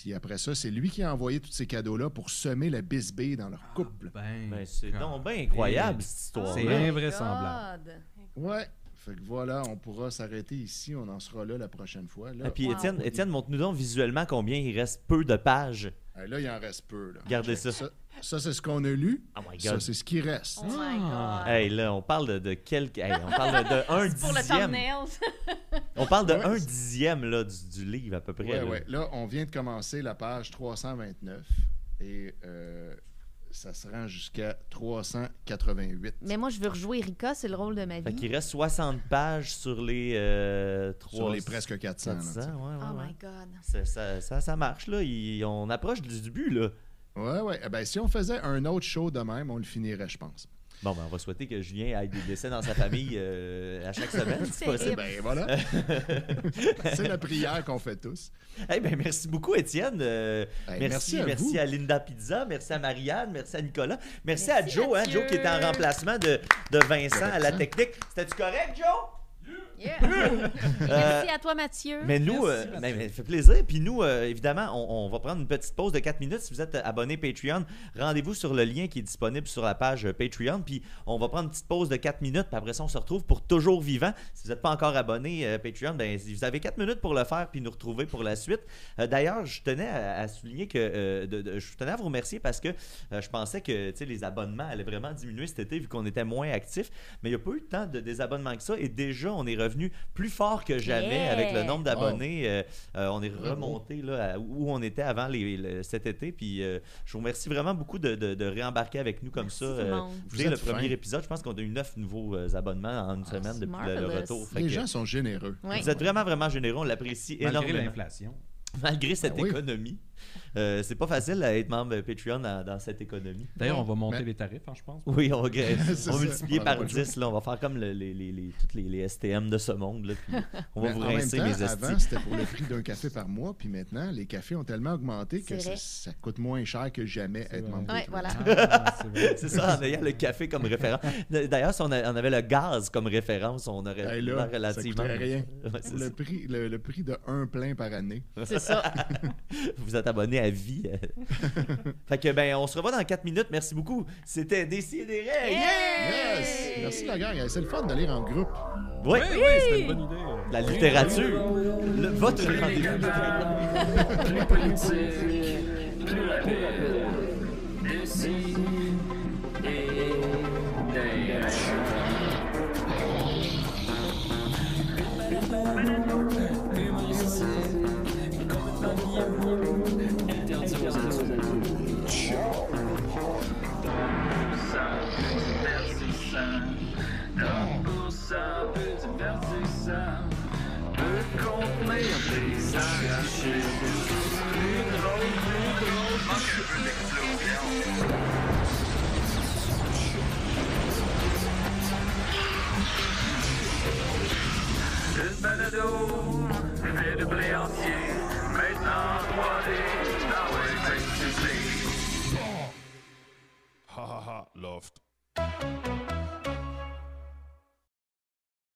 Puis après ça, c'est lui qui a envoyé tous ces cadeaux-là pour semer la bisbée dans leur couple. Ben, Ben, c'est quand donc bien incroyable, cette histoire. C'est invraisemblable. God. Ouais. Fait que voilà, on pourra s'arrêter ici. On en sera là la prochaine fois. Là, Et puis Wow. Étienne, Étienne montre-nous donc visuellement combien il reste peu de pages. Ah, là, il en reste peu. Là. Regardez ça. Ça, ça, c'est ce qu'on a lu. Oh my Ça, c'est ce qui reste. Oh my Ah. God. Hey, là, on parle de, de quelques. hey, on parle de, de un C'est pour le dixième. thumbnail. On parle de Ouais, un c'est- dixième là, du, du livre à peu près. Ouais, là. ouais. Là, on vient de commencer la page 329 et euh, ça se rend jusqu'à 388. Mais moi, je veux rejouer Rika, c'est le rôle de ma Fait vie. qu'il reste 60 pages sur les euh, Sur 300. les presque 400. là, 400, ouais, ouais, Oh ouais. my God. Ça, ça, ça, ça marche, là. Il- on approche du, du but, là. Ouais, ouais. Eh ben, si on faisait un autre show de même, on le finirait, je pense. Bon, ben, on va souhaiter que Julien ait des décès dans sa famille euh, à chaque semaine, si possible. Ben voilà. [LAUGHS] c'est la prière qu'on fait tous. Eh ben, merci beaucoup, Étienne. Euh, Hey, merci, merci à merci vous. à Linda Pizza, merci à Marianne, merci à Nicolas, merci, à Joe, hein. Joe qui était en remplacement de, de Vincent à la technique. C'était-tu correct, Joe? Yeah. [LAUGHS] Merci à toi, Mathieu. Mais nous, Merci, euh, Mathieu. mais- fait plaisir. Puis nous, euh, évidemment, on, on va prendre une petite pause de 4 minutes. Si vous êtes abonné Patreon, rendez-vous sur le lien qui est disponible sur la page euh, Patreon. Puis on va prendre une petite pause de 4 minutes. Puis après ça, on se retrouve pour toujours vivant. Si vous n'êtes pas encore abonné euh, Patreon, ben, vous avez 4 minutes pour le faire puis nous retrouver pour la suite. Euh, D'ailleurs, je tenais à, à souligner que euh, de- de- je tenais à vous remercier parce que euh, je pensais que les abonnements allaient vraiment diminuer cet été vu qu'on était moins actifs. Mais il n'y a pas eu tant de désabonnements que ça. Et déjà, on est revenu plus fort que jamais Yeah! avec le nombre d'abonnés. Euh, euh, on est remonté là, à où on était avant les, le- cet été. Puis euh, je vous remercie vraiment beaucoup de, de- de réembarquer avec nous comme Merci ça. euh, monde. dès Vous le premier fin. épisode, je pense qu'on a eu neuf nouveaux euh, abonnements en une semaine c'est depuis le- retour. Fait Les que, gens sont généreux. Ouais. Vous êtes vraiment, vraiment généreux. On l'apprécie Malgré énormément. l'inflation. Malgré cette Ah oui. économie. Euh, c'est pas facile à être membre Patreon dans, dans cette économie. D'ailleurs, on va monter Mais- les tarifs, hein, je pense. Oui, on va, [LAUGHS] on ça. multiplier par aura pas le 10. Là, on va faire comme le- les, les, les, toutes les, les STM de ce monde. Là, puis on va Mais vous rincer avant, estis. c'était pour le prix d'un café par mois, puis maintenant, les cafés ont tellement augmenté que ça, ça coûte moins cher que jamais être vrai. membre. Patreon. voilà. Ah, [LAUGHS] c'est ça, en ayant le café comme référence. D'ailleurs, si on, a- on avait le gaz comme référence, on aurait Hey, l'air là, ça relativement. coûterait rien. [LAUGHS] Ouais, ça. le prix, le, le prix de un plein par année. C'est ça. Vous êtes abonné à vie. [LAUGHS] fait que, ben, on se revoit dans 4 minutes. Merci beaucoup. C'était Décidéré. Yeah! Yes! Merci la gang. C'est le fun de lire en groupe. Oui, Oui, oui, c'était une bonne idée. la littérature. Le- votre rendez-vous. Plus politique, plus rapide. D'ici